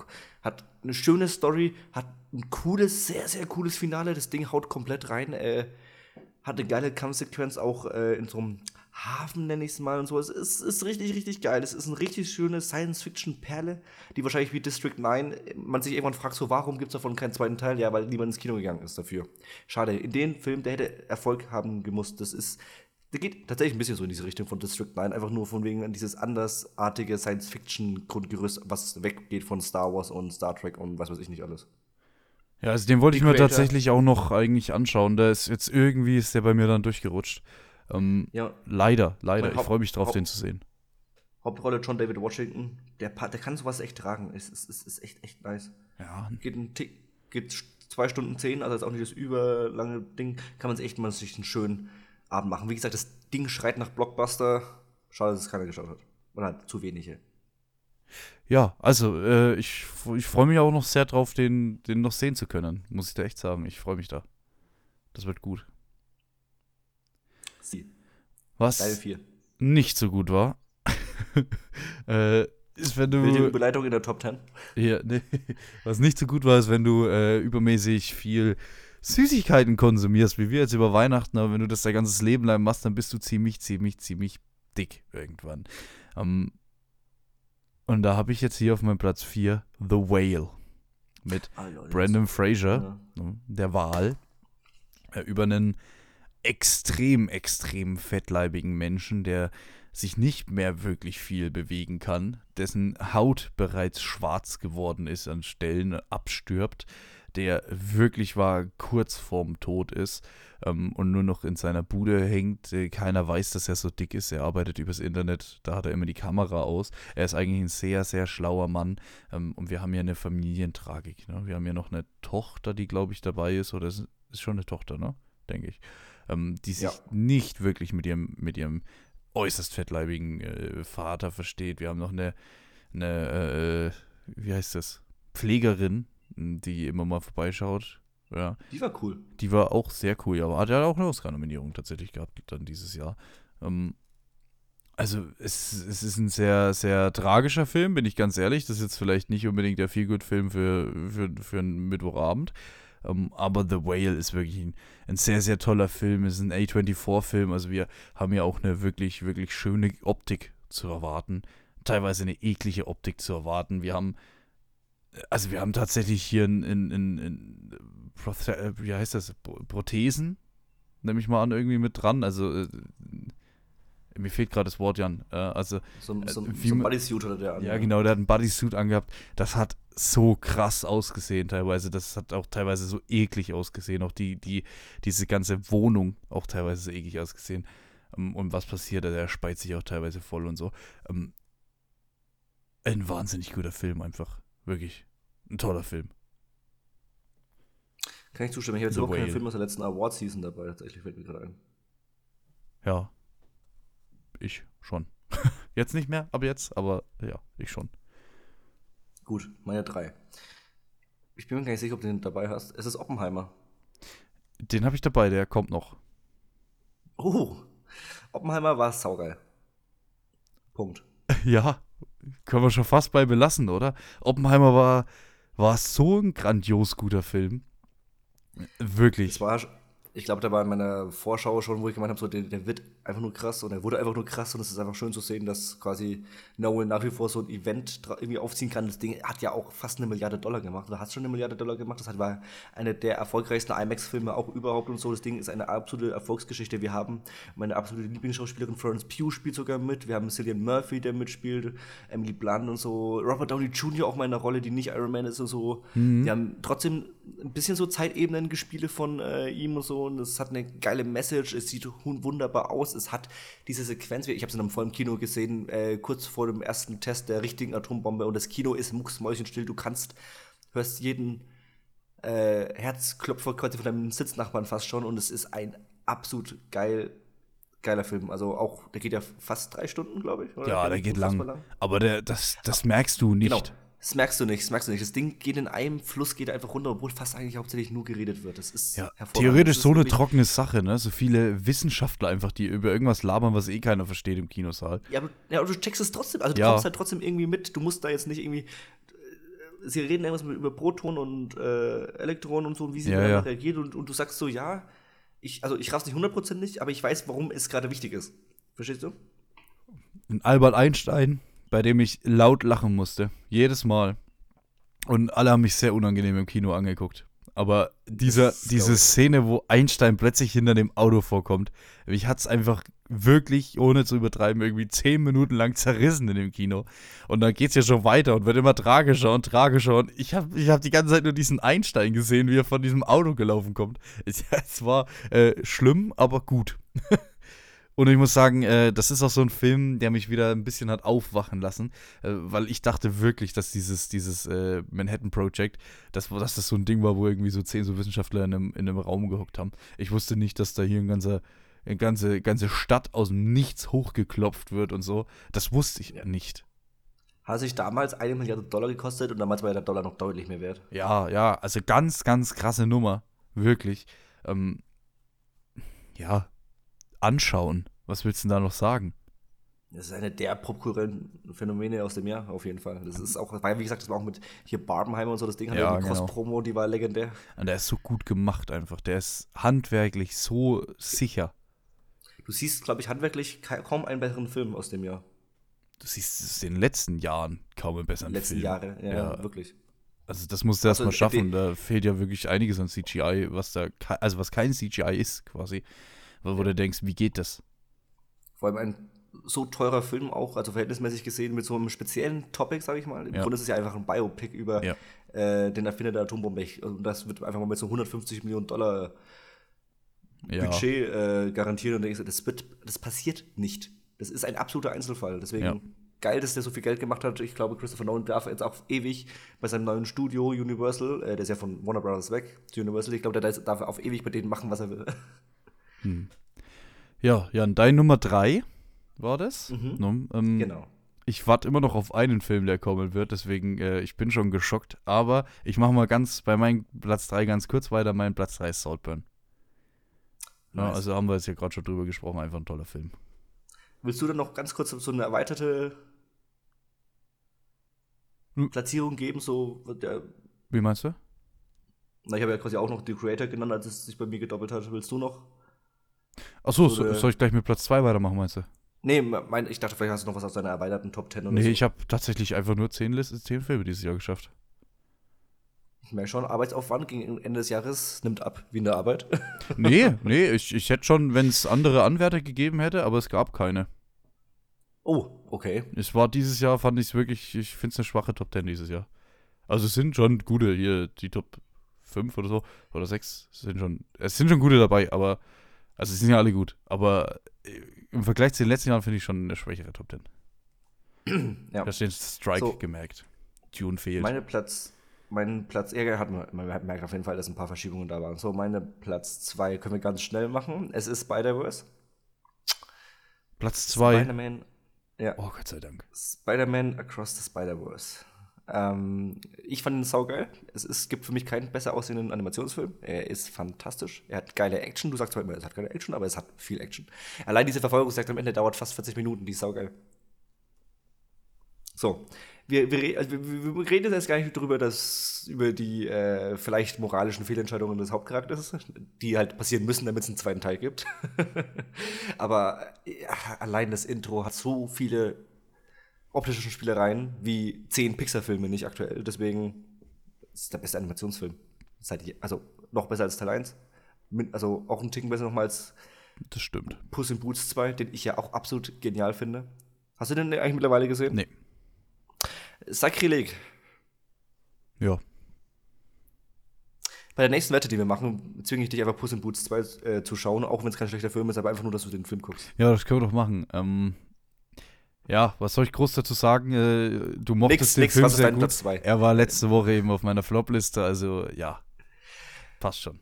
Speaker 1: hat eine schöne Story, hat ein cooles, sehr, sehr cooles Finale. Das Ding haut komplett rein. Äh, hat eine geile Kampfsequenz auch äh, in so einem Hafen, nenne ich es mal und so. Es ist, ist richtig, richtig geil. Es ist eine richtig schöne Science-Fiction-Perle, die wahrscheinlich wie District 9 man sich irgendwann fragt, so warum gibt es davon keinen zweiten Teil? Ja, weil niemand ins Kino gegangen ist dafür. Schade. In dem Film, der hätte Erfolg haben gemusst. Das ist der geht tatsächlich ein bisschen so in diese Richtung von District 9, einfach nur von wegen dieses andersartige Science-Fiction-Grundgerüst, was weggeht von Star Wars und Star Trek und was weiß ich nicht alles.
Speaker 2: Ja, also den wollte ich mir tatsächlich auch noch eigentlich anschauen. Der ist jetzt irgendwie ist der bei mir dann durchgerutscht. Ähm, ja. Leider, leider. Ich freue mich drauf, Haupt den zu sehen.
Speaker 1: Hauptrolle John David Washington. Der, der kann sowas echt tragen. Es ist, ist, ist, echt, echt nice.
Speaker 2: Ja.
Speaker 1: Geht, ein Tick, geht zwei Stunden zehn, also ist auch nicht das überlange Ding. Kann man es echt mal sich einen schönen Abend machen. Wie gesagt, das Ding schreit nach Blockbuster. Schade, dass es keiner geschaut hat. Oder halt zu wenige.
Speaker 2: Ja, also äh, ich, ich freue mich auch noch sehr drauf, den, den noch sehen zu können. Muss ich da echt sagen. Ich freue mich da. Das wird gut.
Speaker 1: Sie.
Speaker 2: Was nicht so gut war, äh, ist, wenn du.
Speaker 1: Wilde Überleitung in der Top 10.
Speaker 2: Ja, nee. Was nicht so gut war, ist, wenn du äh, übermäßig viel Süßigkeiten konsumierst, wie wir jetzt über Weihnachten, aber wenn du das dein ganzes Leben lang machst, dann bist du ziemlich, ziemlich, ziemlich dick irgendwann. Um, ähm, und da habe ich jetzt hier auf meinem Platz 4 The Whale mit ah, Brandon Fraser, ja. Ne, der Wal, äh, über einen extrem, extrem fettleibigen Menschen, der sich nicht mehr wirklich viel bewegen kann, dessen Haut bereits schwarz geworden ist an Stellen, abstirbt, der wirklich war kurz vorm Tod ist ähm, und nur noch in seiner Bude hängt. Äh, keiner weiß, dass er so dick ist. Er arbeitet übers Internet, da hat er immer die Kamera aus. Er ist eigentlich ein sehr, sehr schlauer Mann ähm, und wir haben ja eine Familientragik. Ne? Wir haben ja noch eine Tochter, die, glaube ich, dabei ist, oder ist, ist schon eine Tochter, ne? Denke ich. Ähm, die sich ja. nicht wirklich mit ihrem, mit ihrem äußerst fettleibigen äh, Vater versteht. Wir haben noch eine, eine äh, wie heißt das? Pflegerin, die immer mal vorbeischaut. Ja.
Speaker 1: Die war cool.
Speaker 2: Die war auch sehr cool, ja. Aber hat ja auch eine Oscar-Nominierung tatsächlich gehabt dann dieses Jahr. Ähm, also es, es ist ein sehr, sehr tragischer Film, bin ich ganz ehrlich. Das ist jetzt vielleicht nicht unbedingt der Feelgood-Film für, für, für einen Mittwochabend. Um, ähm, aber The Whale ist wirklich ein, ein, sehr, sehr toller Film. Es ist ein A24-Film. Also wir haben ja auch eine wirklich, wirklich schöne Optik zu erwarten. Teilweise eine eklige Optik zu erwarten. Wir haben also wir haben tatsächlich hier in, in, in, in wie heißt das, Prothesen, nehme ich mal an, irgendwie mit dran. Also äh, mir fehlt gerade das Wort, Jan. Äh, also,
Speaker 1: So, ein- so,
Speaker 2: Äh,
Speaker 1: ein-
Speaker 2: wie
Speaker 1: so ein Bodysuit oder der an.
Speaker 2: ja, genau, der hat einen Bodysuit angehabt. Das hat so krass ausgesehen teilweise. Das hat auch teilweise so eklig ausgesehen. Auch die, die, diese ganze Wohnung auch teilweise so eklig ausgesehen. Ähm, Und was passiert? Der speit sich auch teilweise voll und so. Ähm, Ein wahnsinnig guter Film einfach. Wirklich. Ein toller Film.
Speaker 1: Kann ich zustimmen. Ich habe jetzt überhaupt keinen. Film aus der letzten Award-Season dabei, tatsächlich fällt mir gerade ein.
Speaker 2: Ja. Ich schon. jetzt nicht mehr, ab jetzt, aber ja, ich schon.
Speaker 1: Gut, meine drei. Ich bin mir gar nicht sicher, ob du den dabei hast. Es ist Oppenheimer.
Speaker 2: Den habe ich dabei, der kommt noch.
Speaker 1: Oh, Oppenheimer war saugeil. Punkt.
Speaker 2: Ja, können wir schon fast bei belassen, oder? Oppenheimer war, war so ein grandios guter Film. Wirklich.
Speaker 1: Es war, ich glaube, da war in meiner Vorschau schon, wo ich gemeint habe, so, der, der wird einfach nur krass und er wurde einfach nur krass und es ist einfach schön zu sehen, dass quasi Nolan nach wie vor so ein Event irgendwie aufziehen kann. Das Ding hat ja auch fast eine Milliarde Dollar gemacht oder hat schon eine Milliarde Dollar gemacht. Das hat, war eine der erfolgreichsten IMAX-Filme auch überhaupt und so. Das Ding ist eine absolute Erfolgsgeschichte. Wir haben meine absolute Lieblingsschauspielerin Florence Pugh spielt sogar mit. Wir haben Cillian Murphy, der mitspielt, Emily Blunt und so. Robert Downey Jr. auch mal in einer Rolle, die nicht Iron Man ist und so. Wir haben trotzdem ein bisschen so Zeitebenen gespiele von äh, ihm und so und es hat eine geile Message, es sieht wunderbar aus, es hat diese Sequenz, ich habe es in einem vollen Kino gesehen, äh, kurz vor dem ersten Test der richtigen Atombombe und das Kino ist mucksmäuschenstill, du kannst, hörst jeden äh, Herzklopfer quasi von deinem Sitznachbarn fast schon und es ist ein absolut geil, geiler Film, also auch, der geht ja fast drei Stunden, glaube ich. oder?
Speaker 2: Ja, der geht
Speaker 1: unfassbar
Speaker 2: lang. Aber der, das, das merkst du nicht.
Speaker 1: Genau. Das merkst du nicht, das merkst du nicht. Das Ding geht in einem Fluss, geht einfach runter, obwohl fast eigentlich hauptsächlich nur geredet wird. Das ist
Speaker 2: Ja,
Speaker 1: hervorragend.
Speaker 2: theoretisch
Speaker 1: Das
Speaker 2: so eine trockene Sache, ne? So viele Wissenschaftler einfach, die über irgendwas labern, was eh keiner versteht im Kinosaal.
Speaker 1: Ja, aber, ja, aber du checkst es trotzdem. Also du
Speaker 2: Ja.
Speaker 1: kommst halt trotzdem irgendwie mit. Du musst da jetzt nicht irgendwie. äh, Sie reden irgendwas mit, über Protonen und äh, Elektronen und so und wie sie
Speaker 2: Ja, ja.
Speaker 1: reagieren und, und du sagst so, ja, ich, also ich raff's nicht 100% nicht, aber ich weiß, warum es gerade wichtig ist. Verstehst du?
Speaker 2: Ein Albert Einstein, bei dem ich laut lachen musste. Jedes Mal. Und alle haben mich sehr unangenehm im Kino angeguckt. Aber dieser, diese. Szene, wo Einstein plötzlich hinter dem Auto vorkommt, mich hat's einfach wirklich, ohne zu übertreiben, irgendwie zehn Minuten lang zerrissen in dem Kino. Und dann geht's ja schon weiter und wird immer tragischer und tragischer. Und ich habe ich hab die ganze Zeit nur diesen Einstein gesehen, wie er von diesem Auto gelaufen kommt. Es, es war äh, schlimm, aber gut. Und ich muss sagen, äh, das ist auch so ein Film, der mich wieder ein bisschen hat aufwachen lassen, äh, weil ich dachte wirklich, dass dieses, dieses äh, Manhattan Project, dass, dass das so ein Ding war, wo irgendwie so zehn so Wissenschaftler in einem, in einem Raum gehockt haben. Ich wusste nicht, dass da hier ein ganzer, eine ganze, ganze Stadt aus dem Nichts hochgeklopft wird und so. Das wusste ich
Speaker 1: Ja.
Speaker 2: nicht.
Speaker 1: Hat sich damals eine Milliarde Dollar gekostet und damals war ja der Dollar noch deutlich mehr wert.
Speaker 2: Ja, ja, also ganz, ganz krasse Nummer. Wirklich. Ähm, ja, anschauen. Was willst du denn da noch sagen?
Speaker 1: Das ist eine der popkulturellen Phänomene aus dem Jahr, auf jeden Fall. Das ist auch, weil, wie gesagt, das war auch mit hier Barbenheimer und so, das Ding hat
Speaker 2: Ja,
Speaker 1: ja, die
Speaker 2: genau.
Speaker 1: Cross-Promo, die war legendär.
Speaker 2: Und der ist so gut gemacht einfach. Der ist handwerklich so sicher.
Speaker 1: Du siehst, glaube ich, handwerklich ka- kaum einen besseren Film aus dem Jahr.
Speaker 2: Du siehst es in den letzten Jahren kaum im besseren
Speaker 1: letzten
Speaker 2: Film.
Speaker 1: Jahre, ja,
Speaker 2: Ja.
Speaker 1: wirklich.
Speaker 2: Also das musst du erst
Speaker 1: Also,
Speaker 2: mal schaffen. Da fehlt ja wirklich einiges an CGI, was da, also was kein CGI ist quasi. Wo wo du denkst, wie geht das?
Speaker 1: Vor allem ein so teurer Film auch, also verhältnismäßig gesehen, mit so einem speziellen Topic, sage ich mal. Im
Speaker 2: Ja.
Speaker 1: Grunde ist es ja einfach ein Biopic über
Speaker 2: Ja.
Speaker 1: äh, den Erfinder der Atombombe. Ich- Und das wird einfach mal mit so 150 Millionen Dollar
Speaker 2: Ja.
Speaker 1: Budget äh, garantieren und denkst, das wird, das passiert nicht. Das ist ein absoluter Einzelfall. Deswegen geil, dass der so viel Geld gemacht hat. Ich glaube, Christopher Nolan darf jetzt auch ewig bei seinem neuen Studio Universal, äh, der ist ja von Warner Brothers weg zu Universal, ich glaube, der darf auf ewig bei denen machen, was er will.
Speaker 2: Ja, Jan, dein Nummer drei war das?
Speaker 1: Mhm.
Speaker 2: No, ähm,
Speaker 1: genau.
Speaker 2: Ich warte immer noch auf einen Film, der kommen wird, deswegen, äh, ich bin schon geschockt. Aber ich mache mal ganz bei meinem Platz 3 ganz kurz weiter. Mein Platz 3 ist Saltburn. Ja,
Speaker 1: Nice.
Speaker 2: also haben wir jetzt ja gerade schon drüber gesprochen, einfach ein toller Film.
Speaker 1: Willst du dann noch ganz kurz so eine erweiterte
Speaker 2: Hm.
Speaker 1: Platzierung geben? So, der,
Speaker 2: Wie meinst du?
Speaker 1: na, ich habe ja quasi auch noch die Creator genannt, als es sich bei mir gedoppelt hat. Willst du noch?
Speaker 2: Achso,
Speaker 1: So
Speaker 2: soll ich gleich mit Platz 2 weitermachen, meinst du?
Speaker 1: Nee, mein, ich dachte, vielleicht hast du noch was aus deiner erweiterten Top 10 oder
Speaker 2: Nee,
Speaker 1: so.
Speaker 2: ich habe tatsächlich einfach nur 10, List, 10 Filme dieses Jahr geschafft.
Speaker 1: Ich merke schon, Arbeitsaufwand gegen Ende des Jahres nimmt ab, wie in der Arbeit.
Speaker 2: Nee, nee, ich, ich hätte schon, wenn es andere Anwärter gegeben hätte, aber es gab keine.
Speaker 1: Oh, okay.
Speaker 2: Es war dieses Jahr, fand ich es wirklich, ich finde es eine schwache Top 10 dieses Jahr. Also es sind schon gute hier, die Top 5 oder so, oder 6 sind schon, es sind schon gute dabei, aber, also sie sind ja alle gut, aber äh, im Vergleich zu den letzten Jahren finde ich schon eine schwächere Top 10.
Speaker 1: Ja.
Speaker 2: Da den Strike
Speaker 1: So.
Speaker 2: gemerkt. Tune fehlt.
Speaker 1: Meine Platz, mein Platz, ja, hat man, man merkt auf jeden Fall, dass ein paar Verschiebungen da waren. So, meine Platz 2 können wir ganz schnell machen. Es ist Spider-Verse.
Speaker 2: Platz 2.
Speaker 1: Spider-Man, ja,
Speaker 2: Oh, Gott sei Dank.
Speaker 1: Spider-Man Across the Spider-Verse. Ähm, ich fand ihn saugeil. Es, ist, gibt für mich keinen besser aussehenden Animationsfilm. Er ist fantastisch. Er hat geile Action. Du sagst zwar immer, es hat keine Action, aber es hat viel Action. Allein diese Verfolgungsjagd am Ende dauert fast 40 Minuten. Die ist saugeil. So, wir, wir, also wir, wir reden jetzt gar nicht drüber, dass über die äh, vielleicht moralischen Fehlentscheidungen des Hauptcharakters, die halt passieren müssen, damit es einen zweiten Teil gibt. Aber ja, allein das Intro hat so viele optische Spielereien wie zehn Pixar-Filme nicht aktuell. Deswegen ist es der beste Animationsfilm. Also noch besser als Teil 1. Mit, also auch einen Ticken besser nochmal als
Speaker 2: Das stimmt.
Speaker 1: Puss in Boots 2, den ich ja auch absolut genial finde. Hast du den eigentlich mittlerweile gesehen?
Speaker 2: Nee.
Speaker 1: Sakrileg.
Speaker 2: Ja.
Speaker 1: Bei der nächsten Wette, die wir machen, zwinge ich dich einfach Puss in Boots 2 äh, zu schauen, auch wenn es kein schlechter Film ist, aber einfach nur, dass du den Film guckst.
Speaker 2: Ja, das können wir doch machen. Ähm, ja, was soll ich groß dazu sagen? Äh, du mochtest
Speaker 1: Nix,
Speaker 2: den
Speaker 1: nix,
Speaker 2: Film
Speaker 1: was ist
Speaker 2: sehr
Speaker 1: dein
Speaker 2: gut.
Speaker 1: Platz 2?
Speaker 2: Er war letzte Woche eben auf meiner Flop-Liste, also ja, passt schon.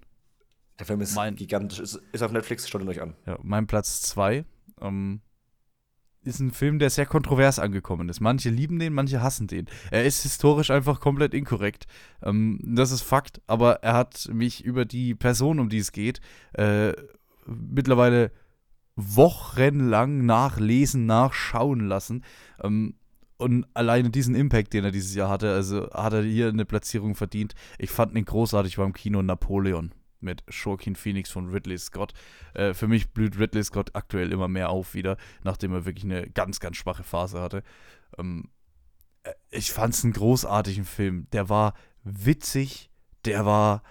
Speaker 1: Der Film ist
Speaker 2: Mein-
Speaker 1: gigantisch, ist, ist auf Netflix, schaut ihn euch an.
Speaker 2: Ja, mein Platz 2 ähm, ist ein Film, der sehr kontrovers angekommen ist. Manche lieben den, manche hassen den. Er ist historisch einfach komplett inkorrekt. Ähm, das ist Fakt, aber er hat mich über die Person, um die es geht, äh, mittlerweile wochenlang nachlesen, nachschauen lassen. Ähm, und alleine diesen Impact, den er dieses Jahr hatte, also hat er hier eine Platzierung verdient. Ich fand ihn großartig beim Kino Napoleon mit Joaquin Phoenix von Ridley Scott. Äh, für mich blüht Ridley Scott aktuell immer mehr auf wieder, nachdem er wirklich eine ganz, ganz schwache Phase hatte. Ähm, äh, ich fand es einen großartigen Film. Der war witzig, der war,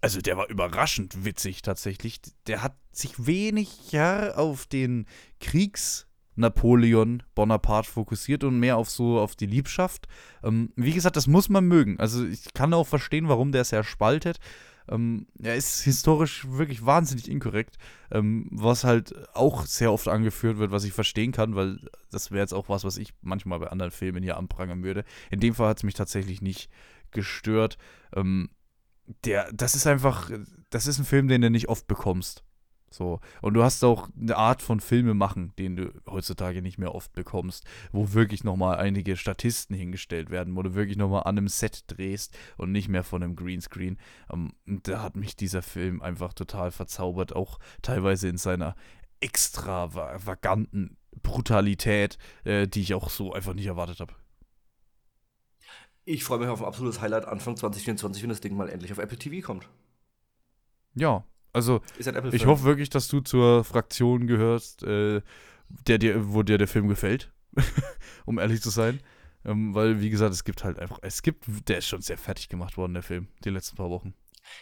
Speaker 2: also der war überraschend witzig tatsächlich. Der hat sich weniger auf den Kriegs- Napoleon Bonaparte fokussiert und mehr auf so auf die Liebschaft. Ähm, wie gesagt, das muss man mögen. Also ich kann auch verstehen, warum der sehr spaltet. Ähm, er ist historisch wirklich wahnsinnig inkorrekt, ähm, was halt auch sehr oft angeführt wird, was ich verstehen kann, weil das wäre jetzt auch was, was ich manchmal bei anderen Filmen hier anprangern würde. In dem Fall hat es mich tatsächlich nicht gestört. Ähm, der, das ist einfach, das ist ein Film, den du nicht oft bekommst. So. Und du hast auch eine Art von Filme machen, den du heutzutage nicht mehr oft bekommst, wo wirklich nochmal einige Statisten hingestellt werden, wo du wirklich nochmal an einem Set drehst und nicht mehr von einem Greenscreen. Ähm, und da hat mich dieser Film einfach total verzaubert, auch teilweise in seiner extravaganten Brutalität, äh, die ich auch so einfach nicht erwartet habe.
Speaker 1: Ich freue mich auf ein absolutes Highlight Anfang 2024, wenn das Ding mal endlich auf Apple TV kommt.
Speaker 2: Ja, also Ich hoffe wirklich, dass du zur Fraktion gehörst, äh, der dir, wo dir der Film gefällt, um ehrlich zu sein. Ähm, weil, wie gesagt, es gibt halt einfach, es gibt, der ist schon sehr fertig gemacht worden, der Film, die letzten paar Wochen.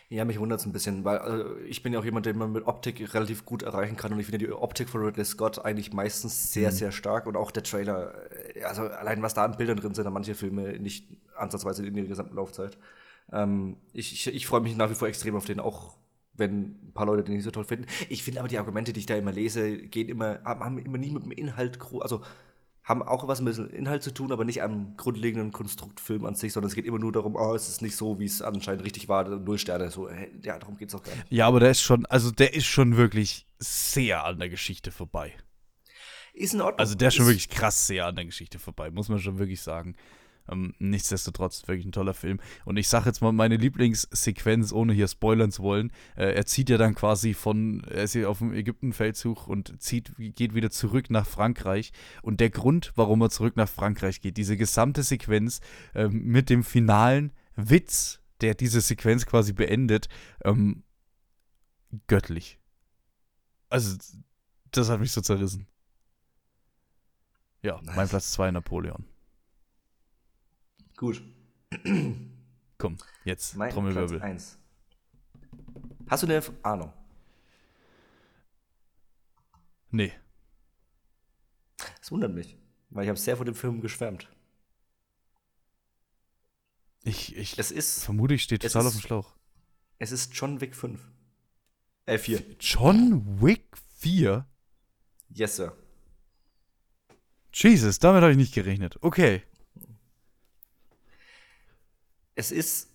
Speaker 1: Ja, mich wundert es ein bisschen, weil also, ich bin ja auch jemand, den man mit Optik relativ gut erreichen kann und ich finde die Optik von Ridley Scott eigentlich meistens sehr,
Speaker 2: Mhm.
Speaker 1: sehr stark und auch der Trailer, äh, also allein was da an Bildern drin sind, an manche Filme nicht ansatzweise in ihrer gesamten Laufzeit. Ähm, ich ich, ich freue mich nach wie vor extrem auf den, auch wenn ein paar Leute den nicht so toll finden. Ich finde aber die Argumente, die ich da immer lese, gehen immer, haben, immer nie mit dem Inhalt, also haben auch was mit dem Inhalt zu tun, aber nicht am grundlegenden Konstruktfilm an sich, sondern es geht immer nur darum, oh, es ist nicht so, wie es anscheinend richtig war, null Sterne, so, ja, darum geht es auch gar nicht.
Speaker 2: Ja, aber der ist schon, also der ist schon wirklich sehr an der Geschichte vorbei.
Speaker 1: Ist in Ordnung.
Speaker 2: Also der ist schon
Speaker 1: Ist-
Speaker 2: wirklich krass sehr an der Geschichte vorbei, muss man schon wirklich sagen. Ähm, nichtsdestotrotz, wirklich ein toller Film. Und ich sage jetzt mal meine Lieblingssequenz, ohne hier spoilern zu wollen. Äh, er zieht ja dann quasi von, er ist hier auf dem Ägyptenfeldzug und zieht, geht wieder zurück nach Frankreich. Und der Grund, warum er zurück nach Frankreich geht, diese gesamte Sequenz ähm, mit dem finalen Witz, der diese Sequenz quasi beendet, ähm, göttlich. Also, das hat mich so zerrissen. Ja, mein. Platz 2 Napoleon.
Speaker 1: Gut.
Speaker 2: Komm, jetzt
Speaker 1: Mein Platz
Speaker 2: Trommelwirbel.
Speaker 1: 1. Hast du eine Ahnung?
Speaker 2: Nee.
Speaker 1: Das wundert mich, weil ich habe sehr vor dem Film geschwärmt.
Speaker 2: Ich, ich
Speaker 1: Es ist,
Speaker 2: vermute, ich stehe total
Speaker 1: ist-
Speaker 2: auf dem Schlauch.
Speaker 1: es ist John Wick 5. Äh, 4.
Speaker 2: John Wick 4?
Speaker 1: Yes, Sir.
Speaker 2: Jesus, damit habe ich nicht gerechnet. Okay.
Speaker 1: Es ist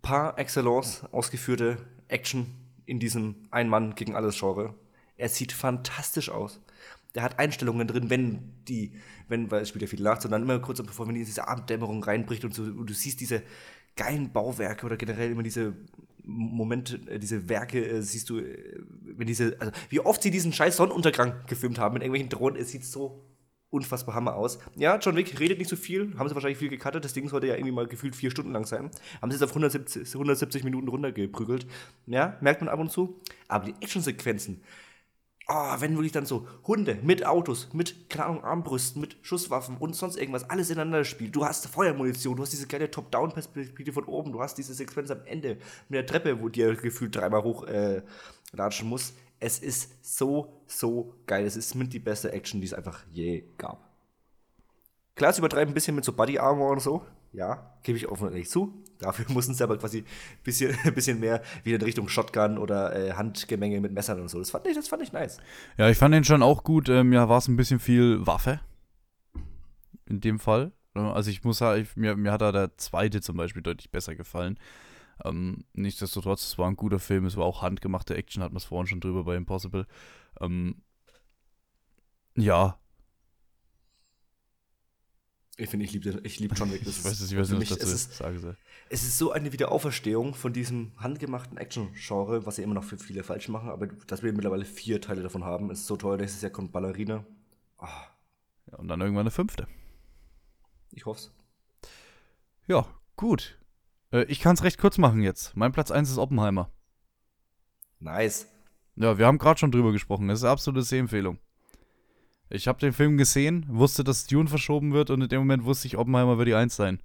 Speaker 1: par excellence ausgeführte Action in diesem Ein-Mann gegen alles Genre. Er sieht fantastisch aus. Der hat Einstellungen drin, wenn die, wenn, weil es spielt ja viel nachts und dann immer kurz bevor, wenn diese Abenddämmerung reinbricht und, so, und du siehst diese geilen Bauwerke oder generell immer diese Momente, äh, diese Werke, äh, siehst du, äh, wenn diese, also wie oft sie diesen scheiß Sonnenuntergang gefilmt haben mit irgendwelchen Drohnen, es sieht so unfassbar Hammer aus. Ja, John Wick redet nicht so viel, haben sie wahrscheinlich viel gecuttet, das Ding sollte ja irgendwie mal gefühlt vier Stunden lang sein. Haben sie es auf 170, 170 Minuten runtergeprügelt. Ja, merkt man ab und zu. Aber die Actionsequenzen, Ah, wenn wirklich dann so Hunde mit Autos, mit, keine Ahnung, Armbrüsten, mit Schusswaffen und sonst irgendwas, alles ineinander spielt. Du hast Feuermunition, du hast diese geile Top-Down-Perspektive von oben, du hast diese Sequenz am Ende mit der Treppe, wo dir gefühlt dreimal hoch äh, latschen muss. Es ist so, so geil. Es ist mit die beste Action, die es einfach je gab. Klar, es übertreibt ein bisschen mit so Body Armor und so. Ja, gebe ich offen und ehrlich zu. Dafür mussten sie aber quasi ein bisschen, bisschen mehr wieder in Richtung Shotgun oder äh, Handgemenge mit Messern und so. Das fand ich, das fand ich nice.
Speaker 2: Ja, ich fand den schon auch gut. Ähm, ja, war es ein bisschen viel Waffe. In dem Fall. Also ich muss sagen, mir, mir hat da der zweite zum Beispiel deutlich besser gefallen. Ähm, nichtsdestotrotz, es war ein guter Film, es war auch handgemachte Action, hat man es vorhin schon drüber bei Impossible. Ähm, ja,
Speaker 1: Ich finde, ich liebe ich lieb John Wick. Das
Speaker 2: ich weiß, es, ich weiß nicht, was dazu
Speaker 1: es ist,
Speaker 2: soll.
Speaker 1: es ist so eine Wiederauferstehung von diesem handgemachten Action-Genre, was ja immer noch für viele falsch machen, aber dass wir mittlerweile vier Teile davon haben, ist so toll. Nächstes Jahr kommt Ballerina. Ah,
Speaker 2: Ja, und dann irgendwann eine fünfte.
Speaker 1: ich hoff's.
Speaker 2: Ja, gut. Äh, ich kann es recht kurz machen jetzt. Mein Platz 1 ist Oppenheimer.
Speaker 1: Nice.
Speaker 2: Ja, wir haben gerade schon drüber gesprochen. Das ist eine absolute Sehempfehlung. Ich habe den Film gesehen, wusste, dass Dune verschoben wird und in dem Moment wusste ich, Oppenheimer wird die 1 sein.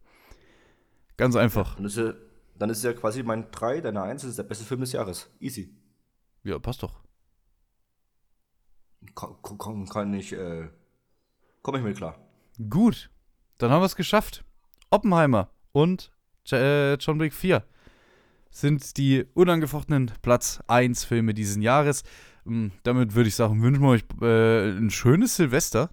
Speaker 2: Ganz einfach.
Speaker 1: Dann ist ja, dann ist ja quasi mein 3, deine 1, das ist der beste Film des Jahres. Easy.
Speaker 2: Ja, passt doch.
Speaker 1: Kann, kann, ich, äh, komme ich mit klar.
Speaker 2: Gut. Dann haben wir es geschafft. Oppenheimer und John Wick 4 sind die unangefochtenen Platz 1 Filme dieses Jahres. Ähm, Damit würde ich sagen, wünschen wir euch äh, ein schönes Silvester.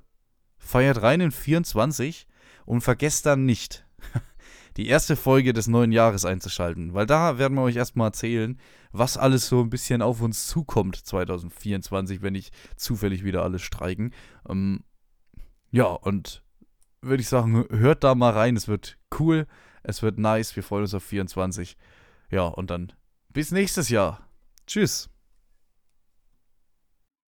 Speaker 2: Feiert rein in 24 und vergesst dann nicht, die erste Folge des neuen Jahres einzuschalten, weil da werden wir euch erstmal erzählen, was alles so ein bisschen auf uns zukommt 2024, wenn nicht zufällig wieder alles streiken. Ähm, ja, und würde ich sagen, hört da mal rein. Es wird cool, es wird nice. Wir freuen uns auf 24. Ja, und dann bis nächstes Jahr. Tschüss.